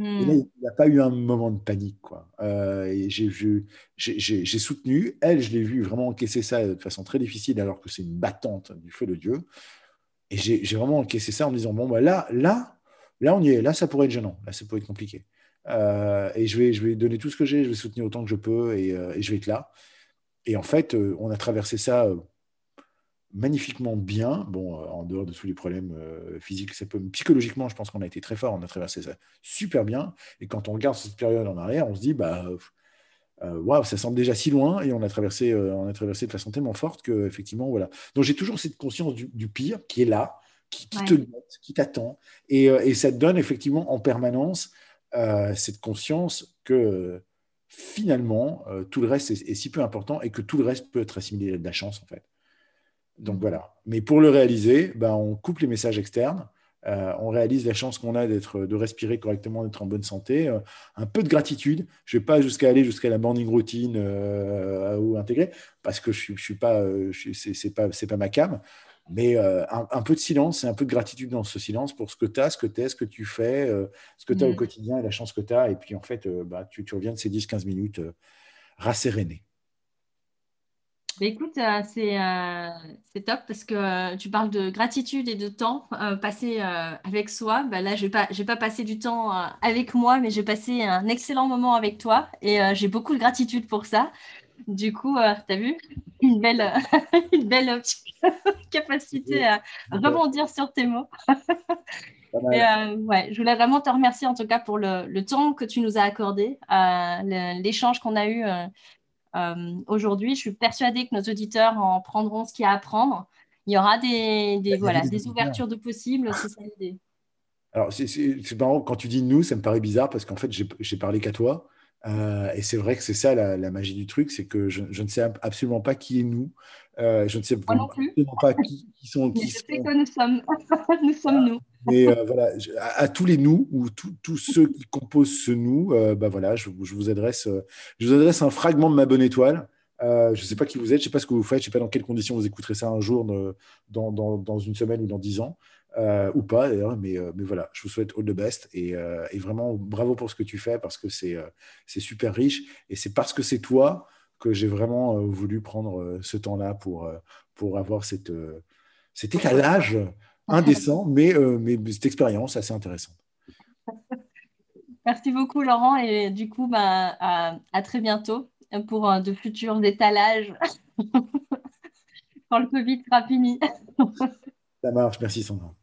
Hmm. il n'y a pas eu un moment de panique. Quoi. Euh, j'ai soutenu. Elle, je l'ai vu vraiment encaisser ça de façon très difficile, alors que c'est une battante du feu de Dieu. Et j'ai vraiment encaissé ça en me disant bon, bah, là, là, là, on y est. Là, ça pourrait être gênant. Là, ça pourrait être compliqué. Euh, et je vais, je vais donner tout ce que j'ai. Je vais soutenir autant que je peux et, euh, et, je vais être là. Et en fait, on a traversé ça magnifiquement bien, bon, euh, en dehors de tous les problèmes euh, physiques, ça peut, psychologiquement, je pense qu'on a été très fort, on a traversé ça super bien. Et quand on regarde cette période en arrière, on se dit, bah, euh, waouh, ça semble déjà si loin, et on a traversé, on a traversé de façon tellement forte que, effectivement, voilà. Donc j'ai toujours cette conscience du, pire qui est là, qui, te note, qui t'attend, et, et, ça te donne effectivement en permanence cette conscience que finalement, tout le reste est, est, si peu important et que tout le reste peut être assimilé à de la chance, en fait. Donc voilà. Mais pour le réaliser, ben, on coupe les messages externes. Euh, on réalise la chance qu'on a d'être, de respirer correctement, d'être en bonne santé, euh, un peu de gratitude. Je ne vais pas jusqu'à aller jusqu'à la morning routine euh, ou intégrer parce que je, ne suis pas, c'est, pas, c'est pas ma cam. Mais un, peu de silence et un peu de gratitude dans ce silence pour ce que tu as, ce que tu es, ce que tu fais, ce que tu as au mm. quotidien et la chance que tu as. Et puis en fait, bah, tu, tu, reviens de ces 10-15 minutes rasséréné. Écoute, euh, euh, c'est top parce que euh, tu parles de gratitude et de temps passé avec soi. Bah là, je vais, pas passer du temps avec moi, mais j'ai passé un excellent moment avec toi et j'ai beaucoup de gratitude pour ça. Du coup, tu as vu? Une belle, une belle capacité à rebondir sur tes mots. ouais, je voulais vraiment te remercier en tout cas pour le, le temps que tu nous as accordé, l'échange qu'on a eu euh, aujourd'hui, je suis persuadée que nos auditeurs en prendront ce qu'il y a à prendre. Il y aura des, des voilà, des ouvertures de possibles, c'est ça l'idée. Alors, c'est marrant, quand tu dis nous, ça me paraît bizarre parce qu'en fait, j'ai parlé qu'à toi. Euh, et c'est vrai que c'est ça la, magie du truc, c'est que je, ne sais absolument pas qui est nous. Euh, je ne sais absolument pas qui, sont. Qui je sais que nous sommes nous. Sommes nous. Mais euh, voilà, à, tous les nous ou tous ceux qui composent ce nous, bah voilà, je, vous adresse, je vous adresse un fragment de ma bonne étoile. je ne sais pas qui vous êtes, je ne sais pas ce que vous faites, je ne sais pas dans quelles conditions vous écouterez ça un jour, dans, une semaine ou dans dix ans. Euh, ou pas d'ailleurs, mais, euh, voilà, je vous souhaite all the best et, euh, vraiment bravo pour ce que tu fais parce que c'est super riche et c'est parce que c'est toi que j'ai vraiment voulu prendre ce temps-là pour, pour avoir cette, cet étalage indécent, mais, mais cette expérience assez intéressante. Merci beaucoup Laurent et du coup bah, à, à très bientôt pour de futurs étalages quand le Covid sera fini. Ça marche, merci Sandra.